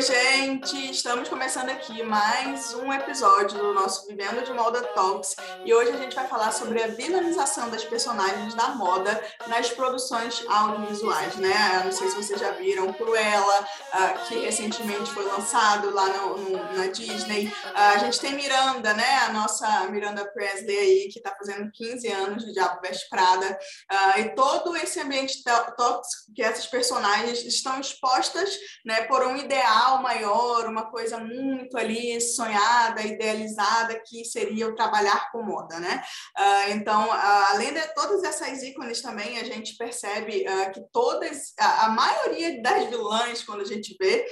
Oi, gente! Estamos começando aqui mais um episódio do nosso Vivendo de Moda Talks e hoje a gente vai falar sobre a vilanização das personagens da moda nas produções audiovisuais, né? Eu não sei se vocês já viram Cruella, uh, que recentemente foi lançado lá no, no, na Disney. Uh, a gente tem Miranda, né? A nossa Miranda Presley aí, que está fazendo 15 anos de Diabo Veste Prada. Uh, e todo esse ambiente tóxico que essas personagens estão expostas né, por um ideal maior, uma coisa muito ali sonhada, idealizada, que seria o trabalhar com moda, né? Uh, então, uh, além de todas essas ícones também, a gente percebe uh, que todas, a, a, maioria das vilãs, quando a gente vê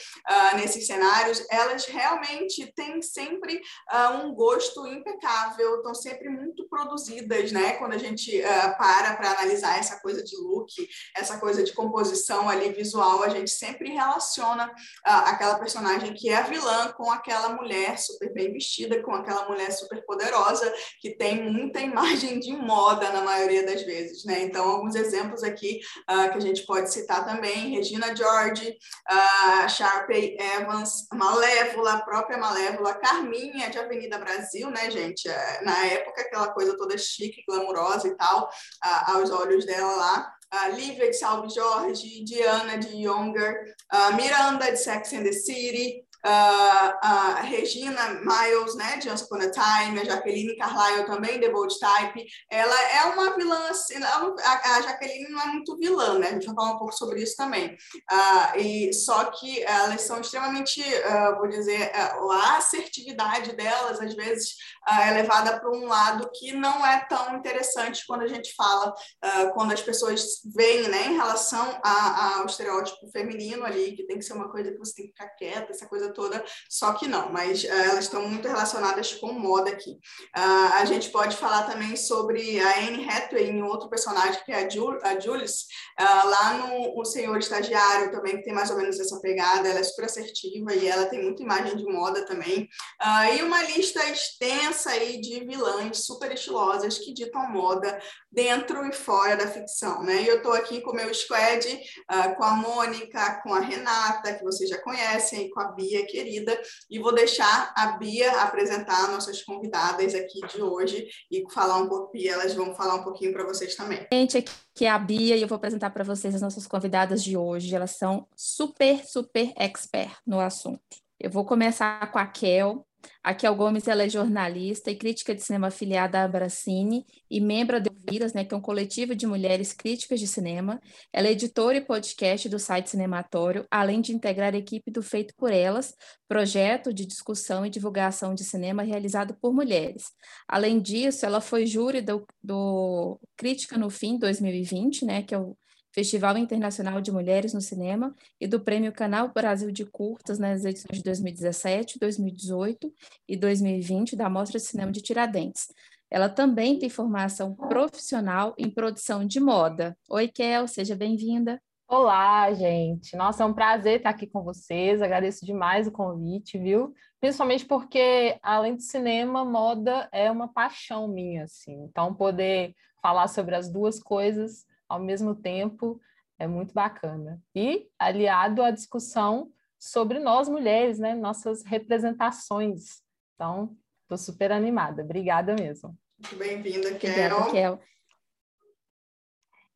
nesses cenários, elas realmente têm sempre um gosto impecável, estão sempre muito produzidas, né? Quando a gente para para analisar essa coisa de look, essa coisa de composição ali visual, a gente sempre relaciona aquela personagem que é a vilã com aquela mulher super bem vestida, com aquela mulher super poderosa, que tem muita imagem de moda na maioria das vezes, né? Então, alguns exemplos aqui uh, que a gente pode citar também, Regina George, uh, Sharpay Evans, Malévola, a própria Malévola, Carminha de Avenida Brasil, né, gente? Uh, na época, aquela coisa toda chique, glamurosa e tal, uh, aos olhos dela lá uh, Lívia de Salve Jorge, Diana de Younger, uh, Miranda de Sex and the City, a Regina Miles, né, de Once Upon a Time, a Jaqueline Carlyle também, The Bold Type, ela é uma vilã, assim, a, Jaqueline não é muito vilã, né, a gente vai falar um pouco sobre isso também, e só que elas são extremamente, vou dizer, a assertividade delas, às vezes, é levada para um lado que não é tão interessante quando a gente fala, quando as pessoas veem, né, em relação a, ao estereótipo feminino ali, que tem que ser uma coisa que você tem que ficar quieta, essa coisa toda, só que não, mas uh, elas estão muito relacionadas com moda aqui. A gente pode falar também sobre a Anne Hathaway em outro personagem, que é a, Jul a Jules, uh, lá no O Senhor Estagiário também, que tem mais ou menos essa pegada, ela é super assertiva e ela tem muita imagem de moda também. e uma lista extensa aí de vilãs super estilosas que ditam moda dentro e fora da ficção, né? E eu estou aqui com o meu squad, com a Mônica, com a Renata, que vocês já conhecem, e com a Bia, querida, e vou deixar a Bia apresentar nossas convidadas aqui de hoje e falar um pouco, e elas vão falar um pouquinho para vocês também. Gente, aqui é a Bia e eu vou apresentar para vocês as nossas convidadas de hoje. Elas são super, super expert no assunto. Eu vou começar com a Kel, a Kel Gomes ela é jornalista e crítica de cinema afiliada à Abracine e membro da Viras, né, que é um coletivo de mulheres críticas de cinema. Ela é editora e podcast do site Cinematório, além de integrar a equipe do Feito por Elas, projeto de discussão e divulgação de cinema realizado por mulheres. Além disso, ela foi júri do, do Crítica no Fim 2020, né, que é o Festival Internacional de Mulheres no Cinema e do Prêmio Canal Brasil de Curtas nas edições de 2017, 2018 e 2020 da Mostra de Cinema de Tiradentes. Ela também tem formação profissional em produção de moda. Oi, Kel, seja bem-vinda. Olá, gente. Nossa, é um prazer estar aqui com vocês. Agradeço demais o convite, viu? Principalmente porque, além do cinema, moda é uma paixão minha, assim. Então, poder falar sobre as duas coisas ao mesmo tempo é muito bacana. E aliado à discussão sobre nós mulheres, né? Nossas representações. Então, estou super animada. Obrigada mesmo. Muito bem-vinda, Kel. Kel.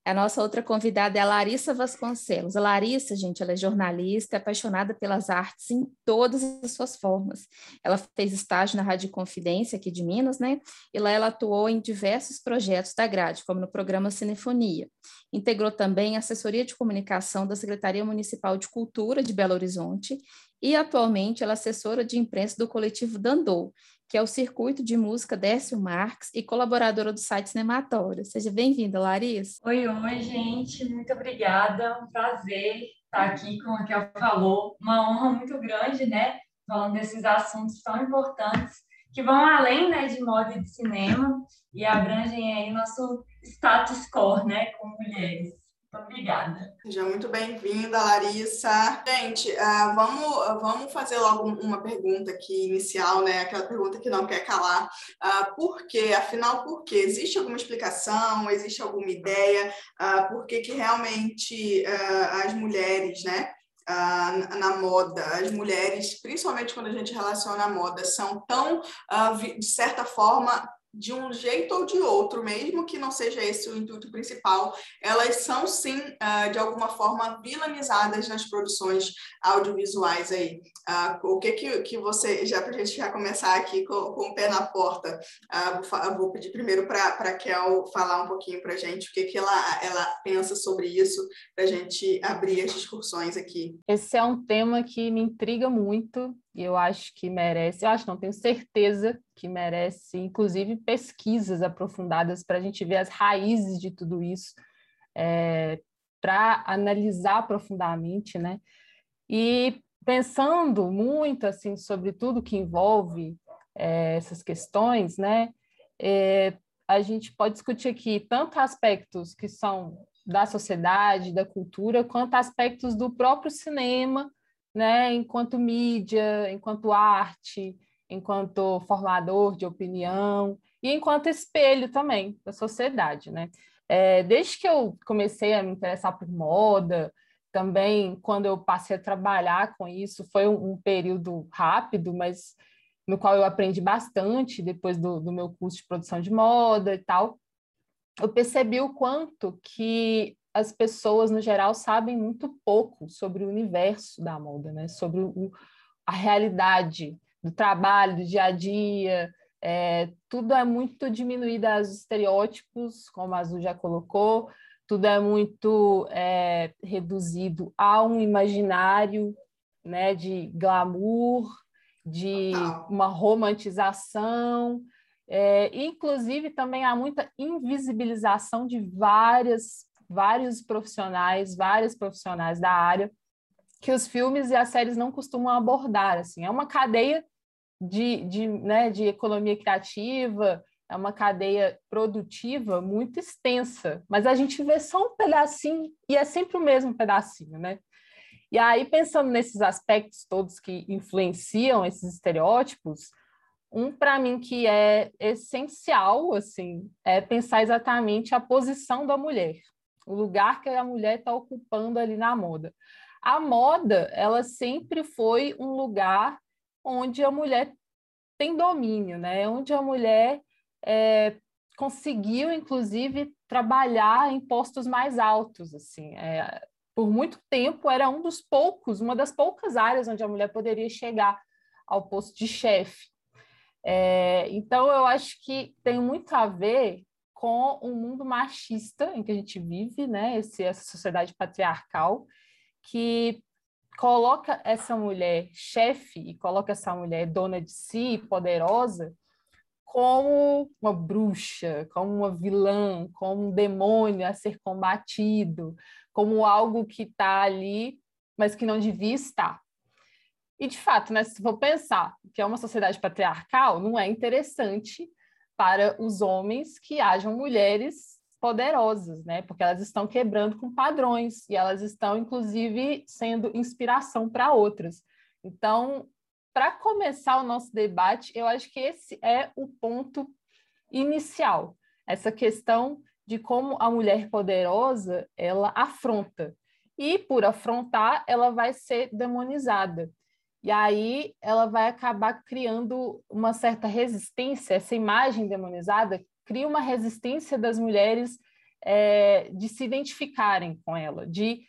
A nossa outra convidada é a Larissa Vasconcelos. A Larissa, gente, ela é jornalista, é apaixonada pelas artes em todas as suas formas. Ela fez estágio na Rádio Confidência, aqui de Minas, né? E lá ela atuou em diversos projetos da grade, como no programa Cinefonia. Integrou também a assessoria de comunicação da Secretaria Municipal de Cultura de Belo Horizonte e atualmente ela é assessora de imprensa do coletivo Dandou, que é o Circuito de Música Décio Marques e colaboradora do site Cinematório. Seja bem-vinda, Larissa. Oi, oi, gente. Muito obrigada. Um prazer estar aqui, como a Kel falou. Uma honra muito grande, né? Falando desses assuntos tão importantes que vão além né, de moda e de cinema e abrangem aí nosso status quo, né, como mulheres. Obrigada. Seja muito bem-vinda, Larissa. Gente, uh, vamos, vamos fazer logo uma pergunta aqui inicial, né? Aquela pergunta que não quer calar. Uh, por quê? Afinal, por quê? Existe alguma explicação? Existe alguma ideia? Uh, por que, que realmente as mulheres, né? uh, na moda, as mulheres, principalmente quando a gente relaciona a moda, são tão, uh, de certa forma, de um jeito ou de outro, mesmo que não seja esse o intuito principal, elas são sim, uh, de alguma forma, vilanizadas nas produções audiovisuais aí. Uh, o que, que que você, já para a gente já começar aqui com, com, o pé na porta, vou, vou, pedir primeiro para a Kel falar um pouquinho para a gente o que, que ela, ela pensa sobre isso, para a gente abrir as discussões aqui. Esse é um tema que me intriga muito, e eu acho que merece, eu acho, não tenho certeza que merece, inclusive, pesquisas aprofundadas para a gente ver as raízes de tudo isso, é, para analisar profundamente, né? E pensando muito assim sobre tudo que envolve é, essas questões, né? É, a gente pode discutir aqui tanto aspectos que são da sociedade, da cultura, quanto aspectos do próprio cinema, né, enquanto mídia, enquanto arte, enquanto formador de opinião e enquanto espelho também da sociedade, né? É, desde que eu comecei a me interessar por moda, também quando eu passei a trabalhar com isso, foi um, um período rápido, mas no qual eu aprendi bastante depois do, do meu curso de produção de moda e tal. Eu percebi o quanto que as pessoas, no geral, sabem muito pouco sobre o universo da moda, né? sobre o, a realidade do trabalho, do dia a dia. É, tudo é muito diminuído aos estereótipos, como a Azul já colocou, tudo é muito é, reduzido a um imaginário né, de glamour, de uma romantização. É, inclusive, também há muita invisibilização de várias vários profissionais, vários profissionais da área que os filmes e as séries não costumam abordar. Assim, é uma cadeia de, de, né, de economia criativa, é uma cadeia produtiva muito extensa, mas a gente vê só um pedacinho e é sempre o mesmo pedacinho, né? E aí, pensando nesses aspectos todos que influenciam esses estereótipos, um para mim que é essencial, assim, é pensar exatamente a posição da mulher o lugar que a mulher está ocupando ali na moda. A moda, ela sempre foi um lugar onde a mulher tem domínio, né? Onde a mulher é, conseguiu, inclusive, trabalhar em postos mais altos, assim. É, por muito tempo era um dos poucos, uma das poucas áreas onde a mulher poderia chegar ao posto de chefe. É, então, eu acho que tem muito a ver com o um mundo machista em que a gente vive, né? Esse, essa sociedade patriarcal que coloca essa mulher chefe e coloca essa mulher dona de si, poderosa, como uma bruxa, como uma vilã, como um demônio a ser combatido, como algo que está ali, mas que não devia estar. E, de fato, né, se for pensar que é uma sociedade patriarcal, não é interessante para os homens que hajam mulheres poderosas, né? Porque elas estão quebrando com padrões e elas estão, inclusive, sendo inspiração para outras. Então, para começar o nosso debate, eu acho que esse é o ponto inicial, essa questão de como a mulher poderosa ela afronta e por afrontar ela vai ser demonizada. E aí ela vai acabar criando uma certa resistência, essa imagem demonizada cria uma resistência das mulheres é, de se identificarem com ela, de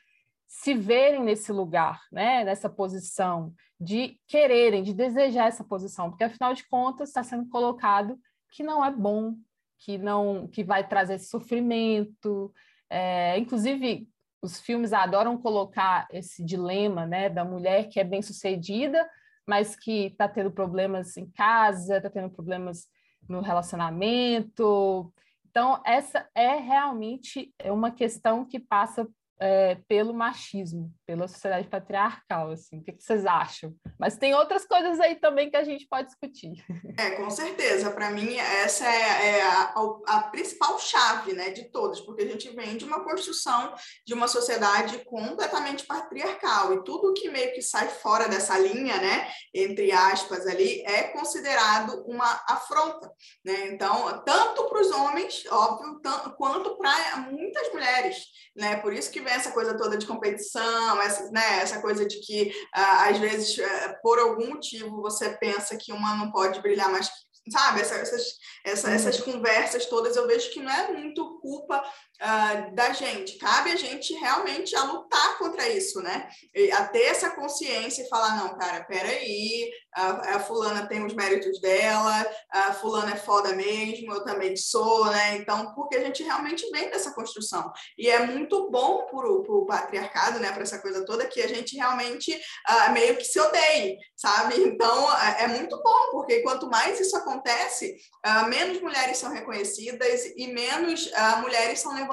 se verem nesse lugar, né, nessa posição, de quererem, de desejar essa posição, porque afinal de contas está sendo colocado que não é bom, que não, que vai trazer sofrimento. É, inclusive, os filmes adoram colocar esse dilema, né, da mulher que é bem sucedida, mas que está tendo problemas em casa, está tendo problemas no relacionamento. Então, essa é realmente uma questão que passa é, pelo machismo, pela sociedade patriarcal, assim. O que, que, vocês acham? Mas tem outras coisas aí também que a gente pode discutir. É, com certeza. Para mim, essa é, é a, a, principal chave né, de todas, porque a gente vem de uma construção de uma sociedade completamente patriarcal, e tudo que meio que sai fora dessa linha, né, entre aspas, ali, é considerado uma afronta. Né? Então, tanto para os homens, óbvio, tanto, quanto para muitas mulheres. Né? Por isso que vem também essa coisa toda de competição, essa, né, essa coisa de que, uh, às vezes, uh, por algum motivo, você pensa que uma não pode brilhar mais sabe, essas, essas, essa, uhum. essas conversas todas, eu vejo que não é muito culpa uh, da gente, cabe a gente realmente a lutar contra isso, né? E a ter essa consciência e falar, não, cara, peraí, a, a fulana tem os méritos dela, a fulana é foda mesmo, eu também sou, né? Então, porque a gente realmente vem dessa construção. E é muito bom para o patriarcado, né, para essa coisa toda, que a gente realmente uh, meio que se odeie, sabe? Então, é, é muito bom, porque quanto mais isso acontece, uh, menos mulheres são reconhecidas e menos uh, mulheres são levantadas,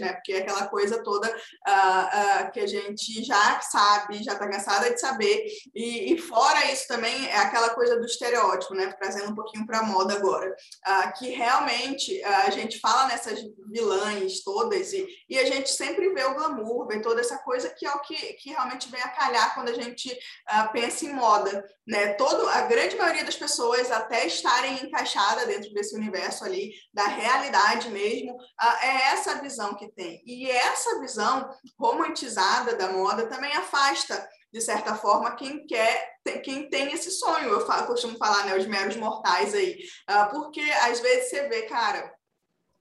né? Porque é aquela coisa toda uh, uh, que a gente já sabe, já está cansada de saber. E, e, fora isso também é aquela coisa do estereótipo, né? Trazendo um pouquinho para moda agora, que realmente a gente fala nessas vilãs todas e, e a gente sempre vê o glamour, vê toda essa coisa que é o que, que realmente vem a calhar quando a gente pensa em moda, né? Todo, a grande maioria das pessoas até estarem encaixadas dentro desse universo ali da realidade mesmo, é essa essa visão que tem. E essa visão romantizada da moda também afasta, de certa forma, quem quer, quem tem esse sonho. Eu, falo, costumo falar, né, os meros mortais aí. Uh, porque às vezes você vê, cara,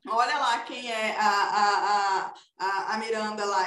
olha lá quem é a, a, a a, Miranda lá,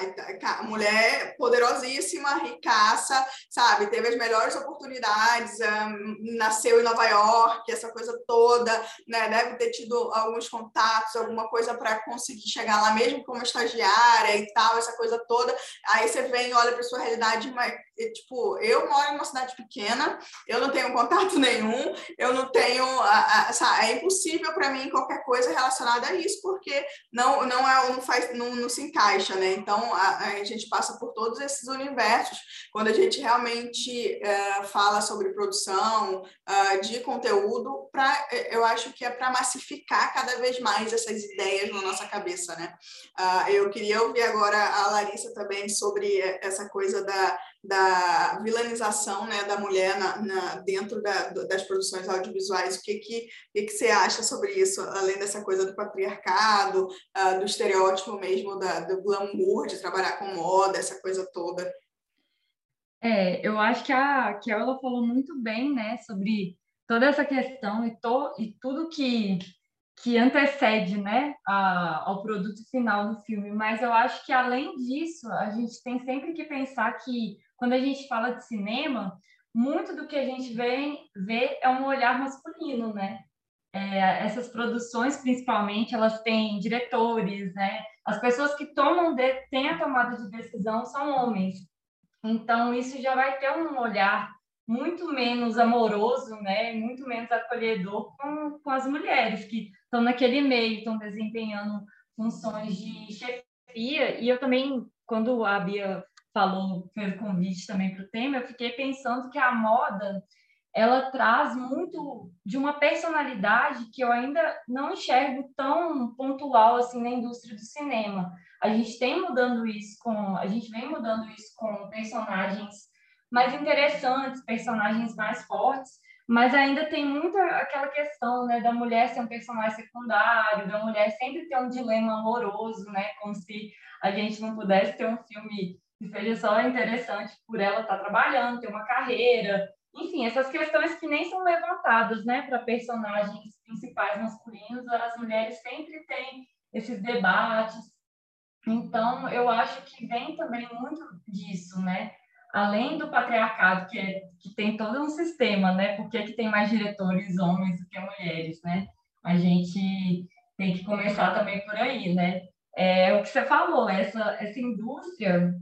mulher poderosíssima, ricaça, sabe? Teve as melhores oportunidades, um, nasceu em Nova York, essa coisa toda, né? Deve ter tido alguns contatos, alguma coisa para conseguir chegar lá mesmo como estagiária e tal, essa coisa toda. Aí você vem, olha para sua realidade, mas tipo, eu moro em uma cidade pequena, eu não tenho contato nenhum, eu não tenho, a, a, é impossível para mim qualquer coisa relacionada a isso, porque não não é não faz não, não se encaixa, né? Então a, a, gente passa por todos esses universos quando a gente realmente é, fala sobre produção uh, de conteúdo. Para eu acho que é para massificar cada vez mais essas ideias na nossa cabeça, né? Uh, eu queria ouvir agora a Larissa também sobre essa coisa da da vilanização né, da mulher na, na dentro da, das produções audiovisuais. O que, que, que, que, você acha sobre isso, além dessa coisa do patriarcado, uh, do estereótipo mesmo, da, do glamour de trabalhar com moda, essa coisa toda? É, eu acho que a que ela falou muito bem, né, sobre toda essa questão e, to, e tudo que que antecede, né, a, ao produto final do filme. Mas eu acho que além disso, a gente tem sempre que pensar que quando a gente fala de cinema, muito do que a gente vê, vê é um olhar masculino, né? É, essas produções, principalmente, elas têm diretores, né? As pessoas que tomam de, têm a tomada de decisão são homens. Então, isso já vai ter um olhar muito menos amoroso, né? Muito menos acolhedor com, com as mulheres que estão naquele meio, estão desempenhando funções de chefia. E eu também, quando a Bia falou, fez o convite também para o tema, eu fiquei pensando que a moda ela traz muito de uma personalidade que eu ainda não enxergo tão pontual assim na indústria do cinema. A gente tem mudando isso com, a gente vem mudando isso com personagens mais interessantes, personagens mais fortes, mas ainda tem muito aquela questão, né, da mulher ser um personagem secundário, da mulher sempre ter um dilema amoroso, né, como se a gente não pudesse ter um filme que seja só interessante por ela estar trabalhando, ter uma carreira, enfim, essas questões que nem são levantadas, né, para personagens principais masculinos, as mulheres sempre têm esses debates. Então, eu acho que vem também muito disso, né? Além do patriarcado, que, é, que tem todo um sistema, né? Por que, que tem mais diretores homens do que mulheres, né? A gente tem que começar também por aí, né? É o que você falou, essa, essa indústria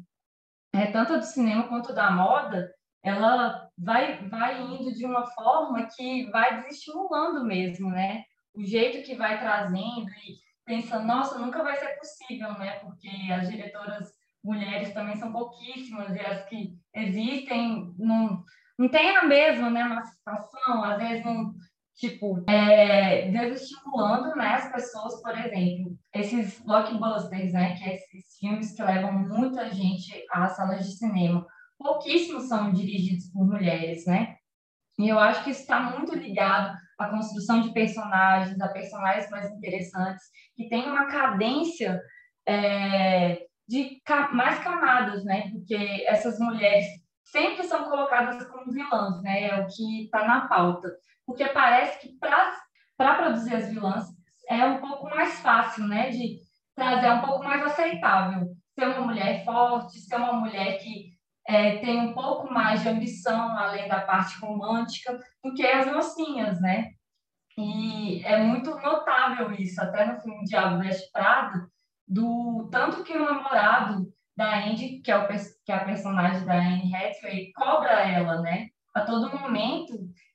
é, tanto do cinema quanto da moda, ela vai, vai indo de uma forma que vai desestimulando mesmo, né? O jeito que vai trazendo e pensando, nossa, nunca vai ser possível, né? Porque as diretoras mulheres também são pouquíssimas e as que existem não, não tem a mesma né, massificação, às vezes não, tipo, é, desestimulando né, as pessoas, por exemplo, esses blockbusters, né, que é esses filmes que levam muita gente às salas de cinema, pouquíssimos são dirigidos por mulheres, né? E eu acho que isso está muito ligado à construção de personagens, a personagens mais interessantes, que tem uma cadência é, de mais camadas, né? Porque essas mulheres sempre são colocadas como vilãs, né? É o que está na pauta. Porque parece que para produzir as vilãs é um pouco mais fácil, né? De trazer um pouco mais aceitável. Ser uma mulher forte, ser uma mulher que é, tem um pouco mais de ambição, além da parte romântica, do que as mocinhas, né? E é muito notável isso, até no filme Diabo Veste Prado, do tanto que o namorado da Andy, que é, o, que é a personagem da Anne Hathaway, cobra ela, né? A todo momento.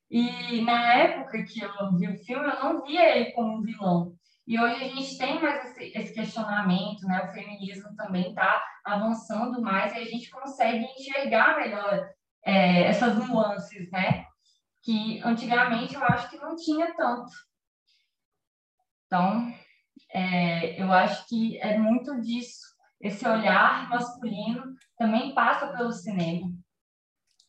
E na época que eu vi o filme, eu não via ele como um vilão. E hoje a gente tem mais esse, esse questionamento, né? O feminismo também está avançando mais e a gente consegue enxergar melhor é, essas nuances, né? Que antigamente eu acho que não tinha tanto. Então, é, eu acho que é muito disso. Esse olhar masculino também passa pelo cinema.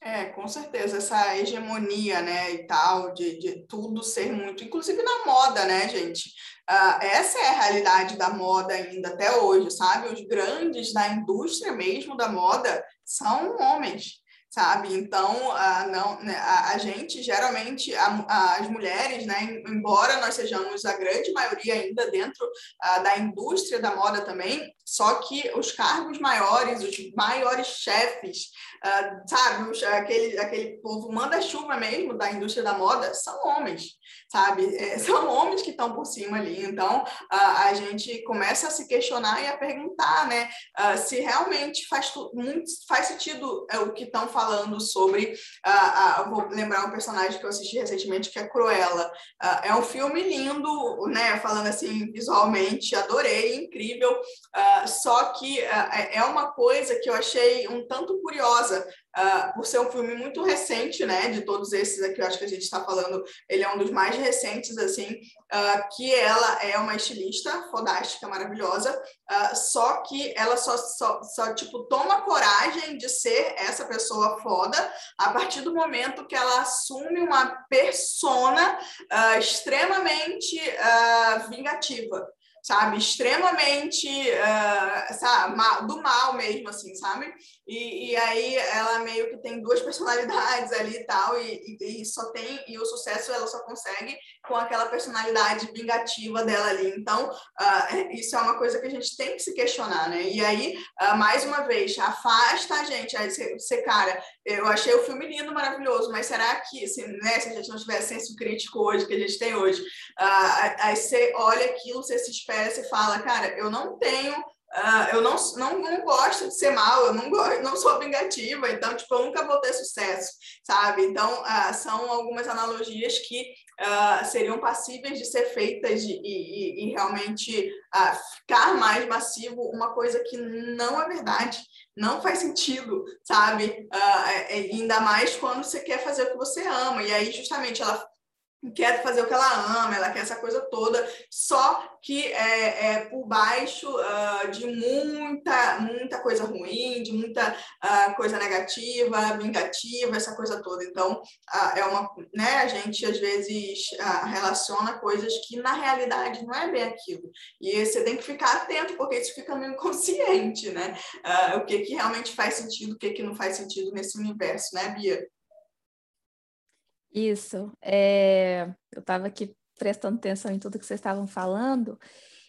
É, com certeza, essa hegemonia, né, e tal, de, de tudo ser muito, inclusive na moda, né, gente? Uh, essa é a realidade da moda ainda até hoje, sabe? Os grandes da indústria mesmo da moda são homens sabe? Então, a, não, né, a, a gente, geralmente, a, as mulheres, né, embora nós sejamos a grande maioria ainda dentro da indústria da moda também, só que os cargos maiores, os maiores chefes, uh, sabe, aquele, aquele povo manda-chuva mesmo da indústria da moda são homens, sabe? É, são homens que estão por cima ali. Então, uh, a gente começa a se questionar e a perguntar, né, uh, se realmente faz, muito, faz sentido uh, o que estão falando sobre. vou lembrar um personagem que eu assisti recentemente, que é Cruella. é um filme lindo, né, falando assim, visualmente, adorei, incrível. Só que é, é uma coisa que eu achei um tanto curiosa, uh, por ser um filme muito recente, né, de todos esses aqui, eu acho que a gente está falando, ele é um dos mais recentes, assim, uh, que ela é uma estilista fodástica, maravilhosa, uh, só que ela só, só, só, tipo, toma coragem de ser essa pessoa foda a partir do momento que ela assume uma persona extremamente vingativa sabe? Extremamente, uh, sabe? do mal mesmo, assim, sabe? E, e, aí ela meio que tem duas personalidades ali e tal, e, e, só tem, e o sucesso ela só consegue com aquela personalidade vingativa dela ali. Então, uh, isso é uma coisa que a gente tem que se questionar, né? E aí, uh, mais uma vez, afasta a gente. Aí você, você, cara, eu achei o filme lindo, maravilhoso, mas será que, se, né, se a gente não tivesse senso crítico hoje, que a gente tem hoje, aí você olha aquilo, você se espera você fala, cara, eu não tenho Uh, eu não, não, não gosto de ser mal, eu não, gosto, não sou vingativa, então, tipo, eu nunca vou ter sucesso, sabe? Então, uh, são algumas analogias que uh, seriam passíveis de ser feitas de, e, e, e, realmente ficar mais massivo, uma coisa que não é verdade, não faz sentido, sabe? É, ainda mais quando você quer fazer o que você ama, e aí, justamente, ela quer fazer o que ela ama, ela quer essa coisa toda, só que é, é por baixo uh, de muita, muita coisa ruim, de muita uh, coisa negativa, vingativa, essa coisa toda. Então, uh, é uma, né, a gente às vezes relaciona coisas que na realidade não é bem aquilo. E você tem que ficar atento, porque isso fica meio inconsciente, né? o que, que realmente faz sentido, o que, que não faz sentido nesse universo, né, Bia? Isso. É, eu estava aqui prestando atenção em tudo que vocês estavam falando,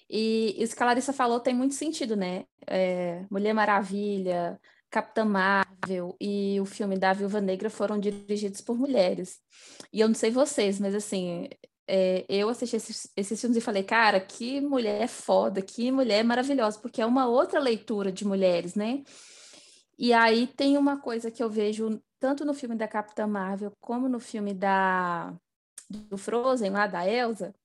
e isso que a Larissa falou tem muito sentido, né? É, Mulher Maravilha, Capitã Marvel e o filme da Viúva Negra foram dirigidos por mulheres. E eu não sei vocês, mas assim, é, eu assisti esses, esses, filmes e falei, cara, que mulher foda, que mulher maravilhosa, porque é uma outra leitura de mulheres, né? E aí tem uma coisa que eu vejo tanto no filme da Capitã Marvel como no filme da do Frozen, lá da Elsa,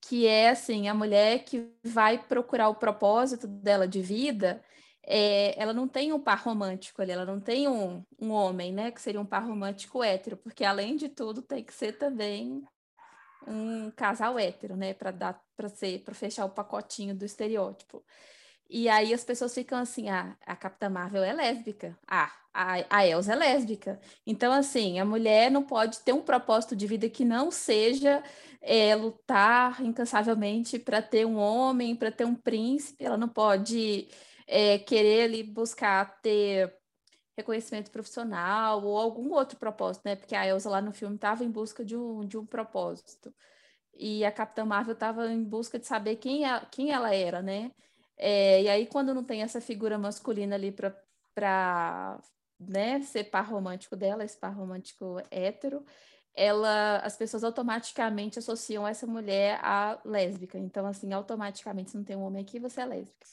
que é assim, a mulher que vai procurar o propósito dela de vida, é, ela não tem um par romântico ali, ela não tem um, um homem, né, que seria um par romântico hétero, porque além de tudo tem que ser também um casal hétero, né, para dar para ser para fechar o pacotinho do estereótipo. E aí as pessoas ficam assim, ah, a Capitã Marvel é lésbica. Ah, a, a Elsa é lésbica. Então, assim, a mulher não pode ter um propósito de vida que não seja é, lutar incansavelmente para ter um homem, para ter um príncipe. Ela não pode é, querer ali buscar ter reconhecimento profissional ou algum outro propósito, né? Porque a Elsa lá no filme estava em busca de um, de um propósito. E a Capitã Marvel estava em busca de saber quem, a, quem ela era, né? É, e aí, quando não tem essa figura masculina ali para né, ser par romântico dela, esse par romântico hétero, ela, as pessoas automaticamente associam essa mulher a lésbica. Então, assim, automaticamente, se não tem um homem aqui, você é lésbica.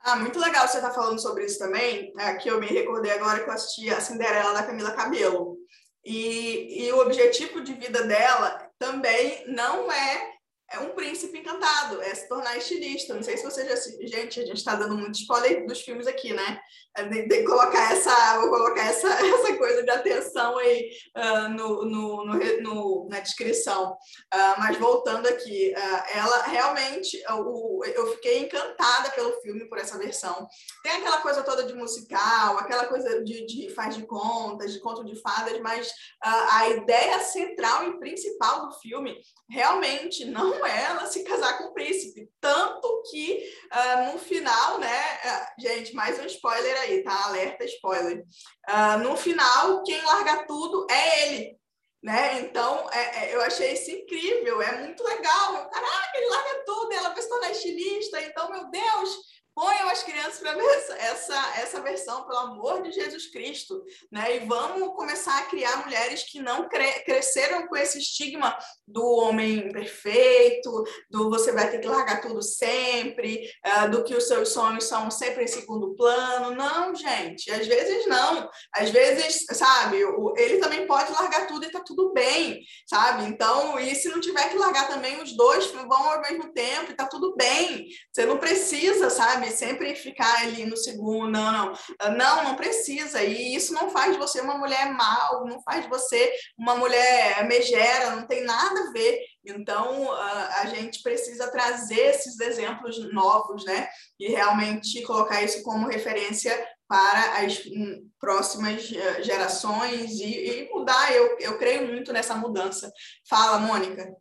Ah, muito legal você estar tá falando sobre isso também, é, que eu me recordei agora que eu assisti a Cinderela da Camila Cabello. E, e o objetivo de vida dela também não é é um príncipe encantado, é se tornar estilista. Não sei se você já. Gente, a gente está dando muito spoiler dos filmes aqui, né? Tem, tem que colocar essa, vou colocar essa, essa coisa de atenção aí uh, no, no, no, no, na descrição. Uh, mas voltando aqui, uh, ela realmente, uh, eu fiquei encantada pelo filme, por essa versão. Tem aquela coisa toda de musical, aquela coisa de, de faz de contas, de conto de fadas, mas a ideia central e principal do filme realmente não ela se casar com o príncipe. Tanto que uh, no final, né, uh, gente, mais um spoiler aí, tá? Alerta spoiler. Uh, no final, quem larga tudo é ele. Né? Então, é, é, eu achei isso incrível, é muito legal. Caraca, ele larga tudo, ela vai se estilista, então, meu Deus, Ponham as crianças para ver essa, essa, essa versão, pelo amor de Jesus Cristo, né? E vamos começar a criar mulheres que não cre cresceram com esse estigma do homem perfeito, do você vai ter que largar tudo sempre, uh, do que os seus sonhos são sempre em segundo plano. Não, gente, às vezes não. Às vezes, sabe, o, ele também pode largar tudo e tá tudo bem, sabe? Então, e se não tiver que largar também, os dois vão ao mesmo tempo e tá tudo bem. Você não precisa, sabe? Sabe? Sempre ficar ali no segundo, não, não, não, não precisa. E isso não faz de você uma mulher mal, não faz de você uma mulher megera, não tem nada a ver. Então, a gente precisa trazer esses exemplos novos, né? E realmente colocar isso como referência para as hum, próximas eh, gerações e, e mudar. Eu, eu creio muito nessa mudança. Fala, Mônica.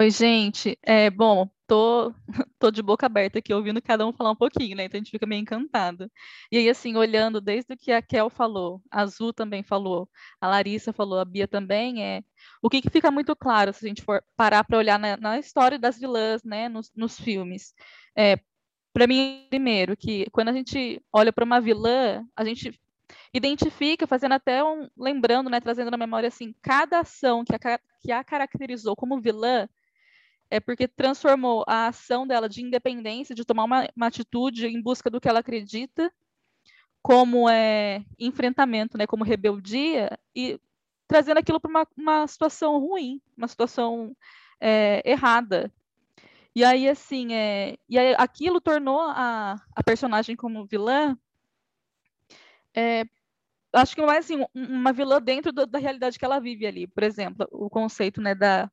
Oi, gente. É, bom, tô, tô de boca aberta aqui, ouvindo cada um falar um pouquinho, né? Então a gente fica meio encantado. E aí, assim, olhando desde o que a Kel falou, a Azul também falou, a Larissa falou, a Bia também, é o que, que fica muito claro se a gente for parar para olhar na, na, história das vilãs, né, nos, nos filmes. É, para mim, primeiro, que quando a gente olha para uma vilã, a gente identifica, fazendo até um, lembrando, né, trazendo na memória assim, cada ação que a, que a caracterizou como vilã é porque transformou a ação dela de independência, de tomar uma, uma atitude em busca do que ela acredita, como é, enfrentamento, né, como rebeldia, e trazendo aquilo para uma, uma, situação ruim, uma situação é, errada. E aí, assim, é, e aí, aquilo tornou a, a personagem como vilã, é, acho que mais assim, uma vilã dentro do, da realidade que ela vive ali. Por exemplo, o conceito né, da,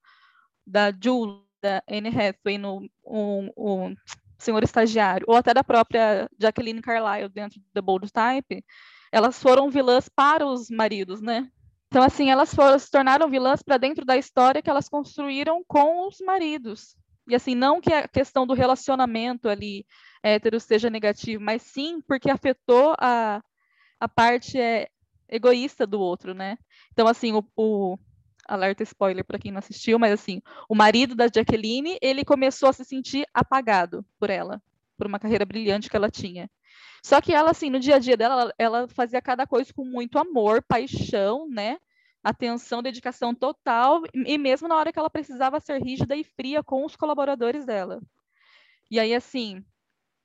da Jules, Anne Hathaway no um, um Senhor Estagiário, ou até da própria Jacqueline Carlyle dentro do The Bold Type, elas foram vilãs para os maridos, né? Então, assim, elas foram, se tornaram vilãs para dentro da história que elas construíram com os maridos. E, assim, não que a questão do relacionamento ali hétero seja negativo, mas sim porque afetou a, a parte é, egoísta do outro, né? Então, assim, o, o alerta spoiler para quem não assistiu, mas assim, o marido da Jacqueline, ele começou a se sentir apagado por ela, por uma carreira brilhante que ela tinha. Só que ela, assim, no dia a dia dela, ela fazia cada coisa com muito amor, paixão, né? Atenção, dedicação total, e mesmo na hora que ela precisava ser rígida e fria com os colaboradores dela. E aí, assim,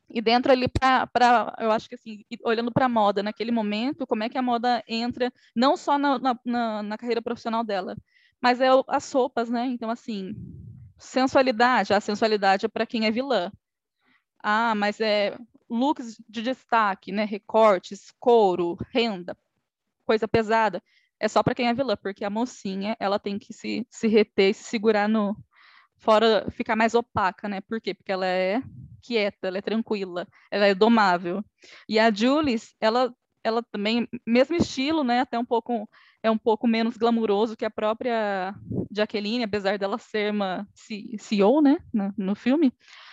e dentro ali para, eu acho que assim, olhando para a moda naquele momento, como é que a moda entra, não só na, na, na carreira profissional dela, mas é as roupas, né? Então, assim, sensualidade, a sensualidade é para quem é vilã. Ah, mas é looks de destaque, né? Recortes, couro, renda, coisa pesada. É só para quem é vilã, porque a mocinha, ela tem que se, se reter, se segurar no, fora ficar mais opaca, né? Por quê? Porque ela é quieta, ela é tranquila, ela é domável. E a Julie, ela ela também mesmo estilo, né? Até um pouco é um pouco menos glamuroso que a própria Jacqueline, apesar dela ser uma CEO, né, no, no filme.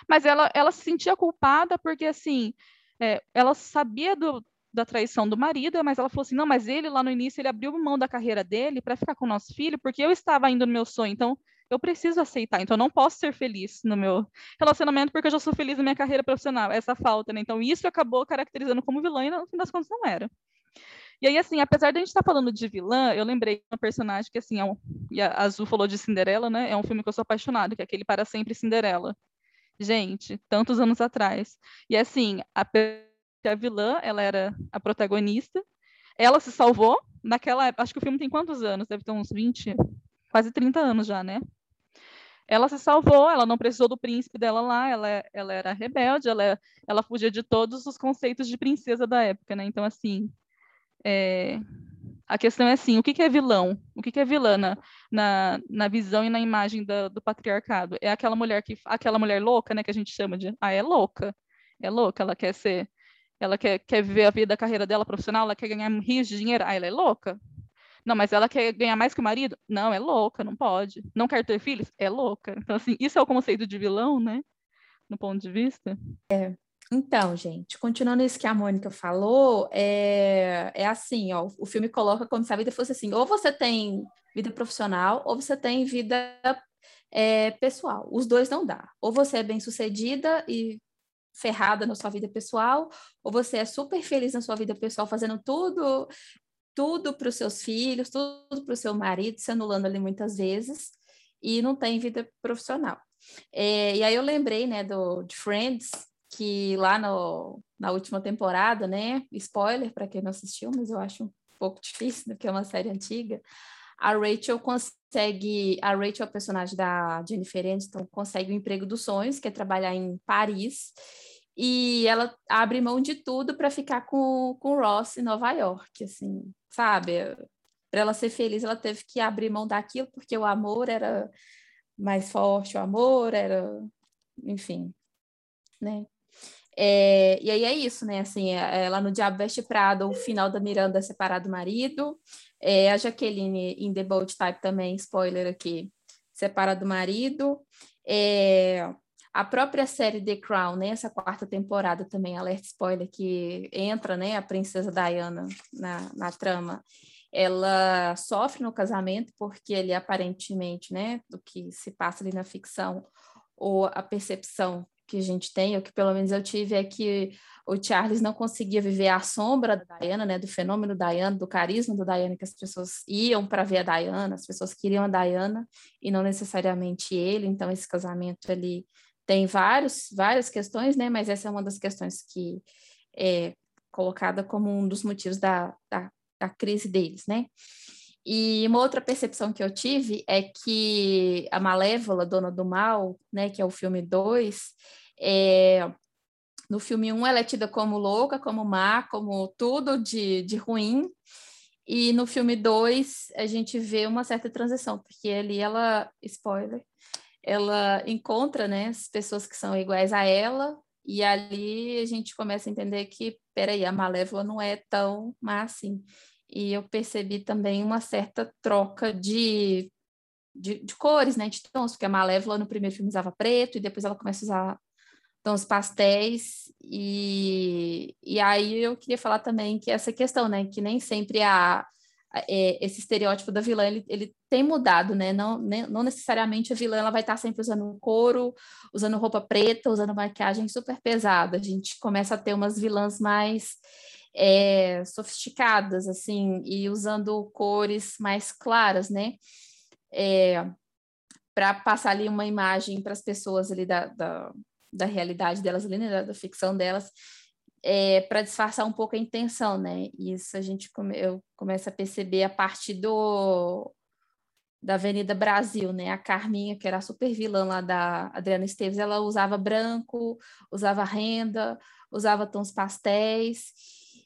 Mas ela ela se sentia culpada porque assim, é, ela sabia do, da traição do marido, mas ela falou assim: não, mas ele lá no início ele abriu mão da carreira dele para ficar com o nosso filho, porque eu estava indo no meu sonho, então eu preciso aceitar, então eu não posso ser feliz no meu relacionamento porque eu já sou feliz na minha carreira profissional, essa falta, né? Então isso acabou caracterizando como vilã e no fim das contas não era. E aí, assim, apesar de a gente estar tá falando de vilã, eu lembrei de uma personagem que, assim, é um, e a Azul falou de Cinderela, né? É um filme que eu sou apaixonado, que é aquele Para Sempre Cinderela. Gente, tantos anos atrás. E, assim, a, a vilã, ela era a protagonista, ela se salvou naquela época, acho que o filme tem quantos anos? Deve ter uns 20, quase 30 anos já, né? Ela se salvou, ela não precisou do príncipe dela lá, ela, ela era rebelde, ela, ela fugia de todos os conceitos de princesa da época, né? Então, assim, é, a questão é assim, o que, que é vilão? O que, que é vilã na, na, na, visão e na imagem do, do patriarcado? É aquela mulher que aquela mulher louca, né, que a gente chama de, ah, é louca, é louca, ela quer ser, ela quer, quer viver a vida, a carreira dela profissional, ela quer ganhar rios de dinheiro, ah, ela é louca. Não, mas ela quer ganhar mais que o marido? Não, é louca, não pode. Não quer ter filhos? É louca. Então, assim, isso é o conceito de vilão, né? No ponto de vista. É. Então, gente, continuando isso que a Mônica falou, é, é assim, ó, o filme coloca como se a vida fosse assim, ou você tem vida profissional, ou você tem vida é, pessoal. Os dois não dá. Ou você é bem-sucedida e ferrada na sua vida pessoal, ou você é super feliz na sua vida pessoal, fazendo tudo, tudo para os seus filhos, tudo para o seu marido, se anulando ali muitas vezes, e não tem vida profissional. É, e aí eu lembrei, né, do, de Friends, que lá no, na última temporada, né? Spoiler para quem não assistiu, mas eu acho um pouco difícil, porque é uma série antiga. A Rachel consegue, a Rachel, é o personagem da Jennifer Aniston, consegue o emprego dos sonhos, que é trabalhar em Paris, e ela abre mão de tudo para ficar com, com Ross em Nova York, assim, sabe? Para ela ser feliz, ela teve que abrir mão daquilo, porque o amor era mais forte, o amor era, enfim, né? É, e aí é isso, né? Assim, é, é, lá no Diabo Veste Prado, o final da Miranda é separado do marido. É, a Jaqueline em The Bold Type também, spoiler aqui, separa do marido. É, a própria série The Crown, né, essa quarta temporada também, alerta spoiler, que entra né, a princesa Diana na, na trama, ela sofre no casamento porque ele aparentemente, né, do que se passa ali na ficção, ou a percepção que a gente tem, ou que pelo menos eu tive, é que o Charles não conseguia viver a sombra da Diana, né, do fenômeno Diana, do carisma do Diana, que as pessoas iam para ver a Diana, as pessoas queriam a Diana e não necessariamente ele, então esse casamento ali tem vários, várias questões, né, mas essa é uma das questões que é colocada como um dos motivos da, da, da crise deles, né. E uma outra percepção que eu tive é que a Malévola, Dona do Mal, né, que é o filme 2, é, no filme 1 um, ela é tida como louca, como má, como tudo de, de ruim, e no filme 2 a gente vê uma certa transição, porque ali ela, spoiler, ela encontra né, as pessoas que são iguais a ela, e ali a gente começa a entender que, peraí, a Malévola não é tão má assim e eu percebi também uma certa troca de, de, de, cores, né, de tons, porque a Malévola no primeiro filme usava preto e depois ela começa a usar tons pastéis e, e aí eu queria falar também que essa questão, né, que nem sempre a, é, esse estereótipo da vilã ele, ele tem mudado, né? Não, não necessariamente a vilã ela vai estar sempre usando couro, usando roupa preta, usando maquiagem super pesada. A gente começa a ter umas vilãs mais é, sofisticadas, assim, e usando cores mais claras, né? É, para passar ali uma imagem para as pessoas ali da, da, da, realidade delas ali, né? da, da ficção delas, é, para disfarçar um pouco a intenção, né? Isso a gente come, eu começo a perceber a partir do da Avenida Brasil, né? A Carminha, que era a super vilã lá da Adriana Esteves, ela usava branco, usava renda, usava tons pastéis,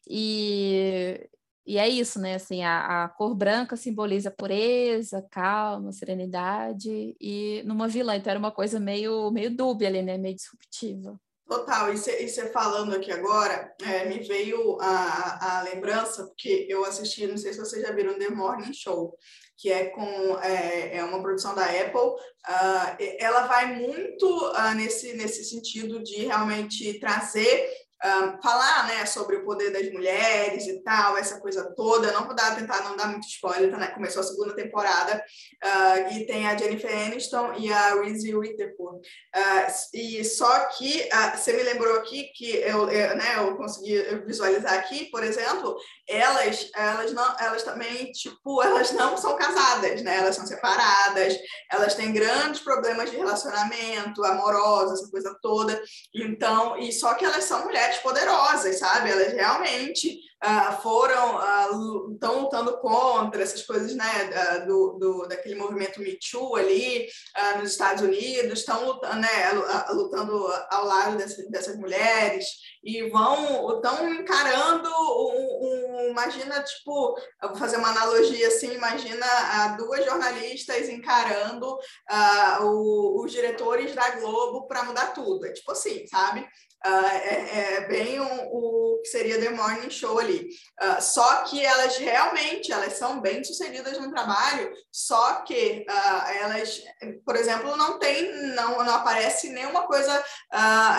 e, e é isso, né? Assim, a, a, cor branca simboliza pureza, calma, serenidade, e numa vilã, então era uma coisa meio, meio dúbia ali, né? Meio disruptiva. Total, e você falando aqui agora, é, me veio a, a lembrança, porque eu assisti, não sei se vocês já viram The Morning Show, que é com é, é uma produção da Apple. Uh, ela vai muito uh, nesse, nesse sentido de realmente trazer uh, falar né, sobre o poder das mulheres e tal, essa coisa toda. Não vou dar, tentar não dar muito spoiler, tá, né? começou a segunda temporada uh, e tem a Jennifer Aniston e a Reese Witherspoon. Uh, e só que você me lembrou aqui que eu, eu, né, eu consegui visualizar aqui, por exemplo, elas, elas, não, elas também, tipo, elas não são casadas, né? Elas são separadas, elas têm grandes problemas de relacionamento, amorosa, essa coisa toda. Então, e só que elas são mulheres poderosas, sabe? Elas realmente uh, foram estão uh, lutando contra essas coisas, né? Uh, do, do, daquele movimento Me Too ali nos Estados Unidos, estão lutando, né? lutando ao lado dessas, dessas mulheres e vão estão encarando um, um, imagina tipo vou fazer uma analogia assim imagina duas jornalistas encarando uh, o, os diretores da Globo para mudar tudo é tipo assim sabe Uh, é, é, bem o, que seria The Morning Show ali. Uh, só que elas realmente elas são bem sucedidas no trabalho, só que elas, por exemplo, não tem, não, não aparece nenhuma coisa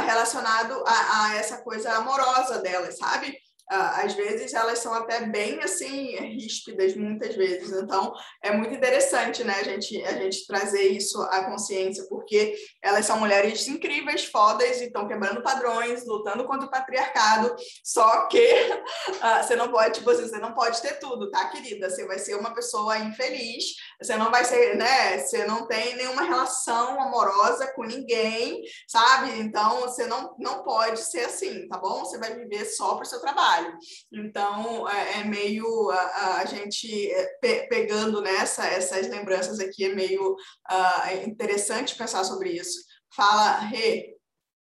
relacionada a, a, essa coisa amorosa delas, sabe? Ah, às vezes elas são até bem assim ríspidas muitas vezes. Então é muito interessante né a gente a gente trazer isso à consciência porque elas são mulheres incríveis fodas e estão quebrando padrões lutando contra o patriarcado. Só que uh, você não pode tipo assim, você não pode ter tudo tá querida? Você vai ser uma pessoa infeliz você não vai ser né você não tem nenhuma relação amorosa com ninguém sabe? Então você não não pode ser assim tá bom? Você vai viver só para o seu trabalho trabalho. Então, é, é meio a, a gente é, pe, pegando nessa essas lembranças aqui, é meio uh, interessante pensar sobre isso. Fala, Rê.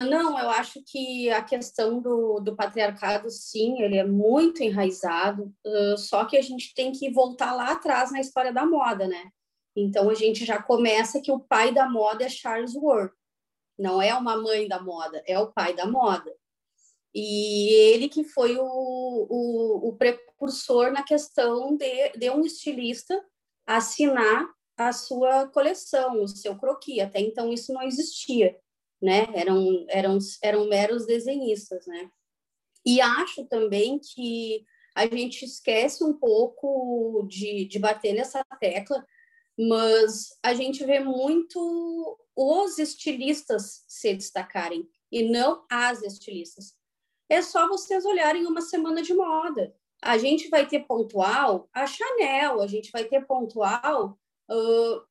Não, eu acho que a questão do, do patriarcado, sim, ele é muito enraizado, uh, só que a gente tem que voltar lá atrás na história da moda, né? Então, a gente já começa que o pai da moda é Charles Ward. Não é uma mãe da moda, é o pai da moda. E ele que foi o, o, o precursor na questão de, de um estilista assinar a sua coleção, o seu croquis. Até então isso não existia, né? Eram, eram, eram meros desenhistas, né? E acho também que a gente esquece um pouco de, de bater nessa tecla, mas a gente vê muito os estilistas se destacarem e não as estilistas é só vocês olharem uma semana de moda. A gente vai ter pontual a Chanel, a gente vai ter pontual uh,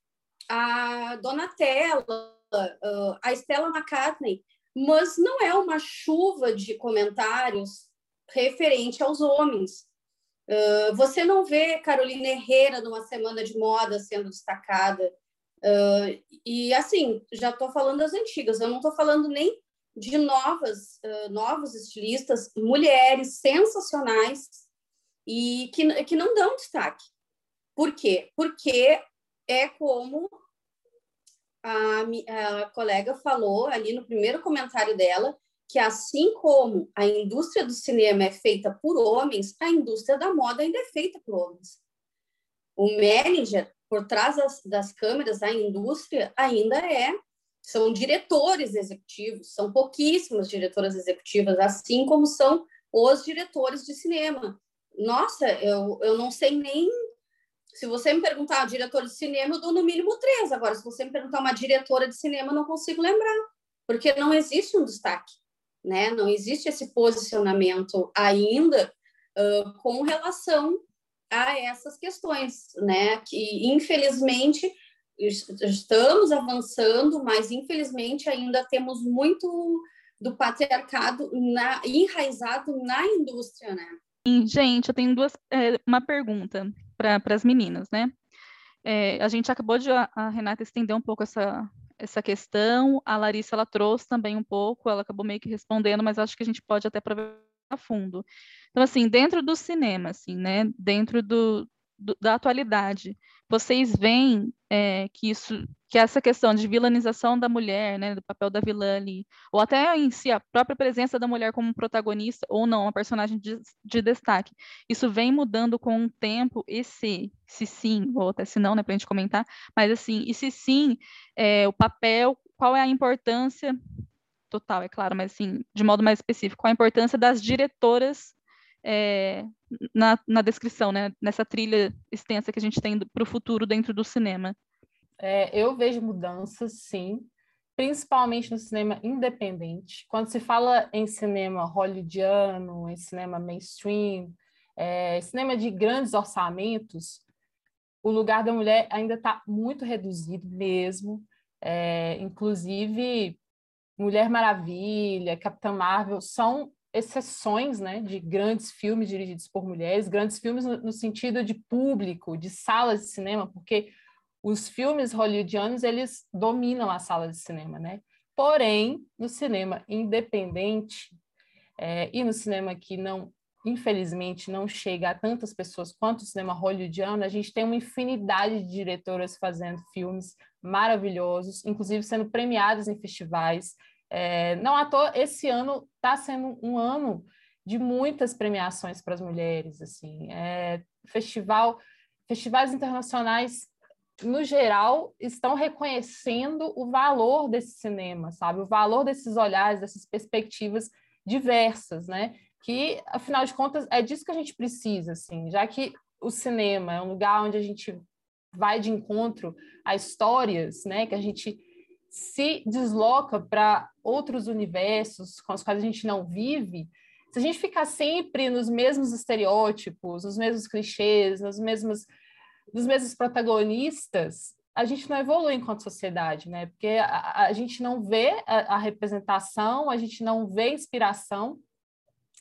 a Donatella, uh, a Stella McCartney, mas não é uma chuva de comentários referente aos homens. Uh, você não vê Carolina Herrera numa semana de moda sendo destacada. Uh, e assim, já estou falando das antigas, eu não estou falando nem de novas, uh, novos estilistas, mulheres sensacionais e que, que não dão destaque. Por quê? Porque é como a, a colega falou ali no primeiro comentário dela, que assim como a indústria do cinema é feita por homens, a indústria da moda ainda é feita por homens. O manager por trás das, das câmeras, da indústria, ainda é são diretores executivos, são pouquíssimas diretoras executivas, assim como são os diretores de cinema. Nossa, eu, eu não sei nem. Se você me perguntar diretor de cinema, eu dou no mínimo três. Agora, se você me perguntar uma diretora de cinema, eu não consigo lembrar, porque não existe um destaque, né? Não existe esse posicionamento ainda uh, com relação a essas questões, né? Que infelizmente estamos avançando, mas infelizmente ainda temos muito do patriarcado na, enraizado na indústria, né? Gente, eu tenho duas, é, uma pergunta para as meninas, né? É, a gente acabou de, a Renata estender um pouco essa, essa questão, a Larissa ela trouxe também um pouco, ela acabou meio que respondendo, mas acho que a gente pode até aproveitar a fundo. Então, assim, dentro do cinema, assim, né, dentro do, do da atualidade, vocês veem é, que isso, que essa questão de vilanização da mulher, né, do papel da vilã ali, ou até em si a própria presença da mulher como protagonista ou não, uma personagem de, de destaque, isso vem mudando com o tempo. E se, se sim, ou até se não, né, para a gente comentar, mas assim, e se sim, é, o papel, qual é a importância total, é claro, mas assim, de modo mais específico, a importância das diretoras é, na, na descrição, né? Nessa trilha extensa que a gente tem para o futuro dentro do cinema. É, eu vejo mudanças, sim, principalmente no cinema independente. Quando se fala em cinema hollywoodiano, em cinema mainstream, é, cinema de grandes orçamentos, o lugar da mulher ainda está muito reduzido mesmo. É, inclusive, Mulher Maravilha, Capitã Marvel são exceções né, de grandes filmes dirigidos por mulheres, grandes filmes no, no sentido de público, de salas de cinema, porque os filmes hollywoodianos eles dominam a sala de cinema, né? Porém, no cinema independente é, e no cinema que não, infelizmente, não chega a tantas pessoas quanto o cinema hollywoodiano, a gente tem uma infinidade de diretoras fazendo filmes maravilhosos, inclusive sendo premiadas em festivais. É, não à toa, esse ano está sendo um ano de muitas premiações para as mulheres, assim, é, festival, festivais internacionais no geral, estão reconhecendo o valor desse cinema, sabe? O valor desses olhares, dessas perspectivas diversas, né? Que, afinal de contas, é disso que a gente precisa, assim, já que o cinema é um lugar onde a gente vai de encontro a histórias, né? Que a gente se desloca para outros universos com os quais a gente não vive. Se a gente ficar sempre nos mesmos estereótipos, nos mesmos clichês, nas mesmas dos mesmos protagonistas, a gente não evolui enquanto sociedade, né? Porque a, a gente não vê a, a, representação, a gente não vê inspiração,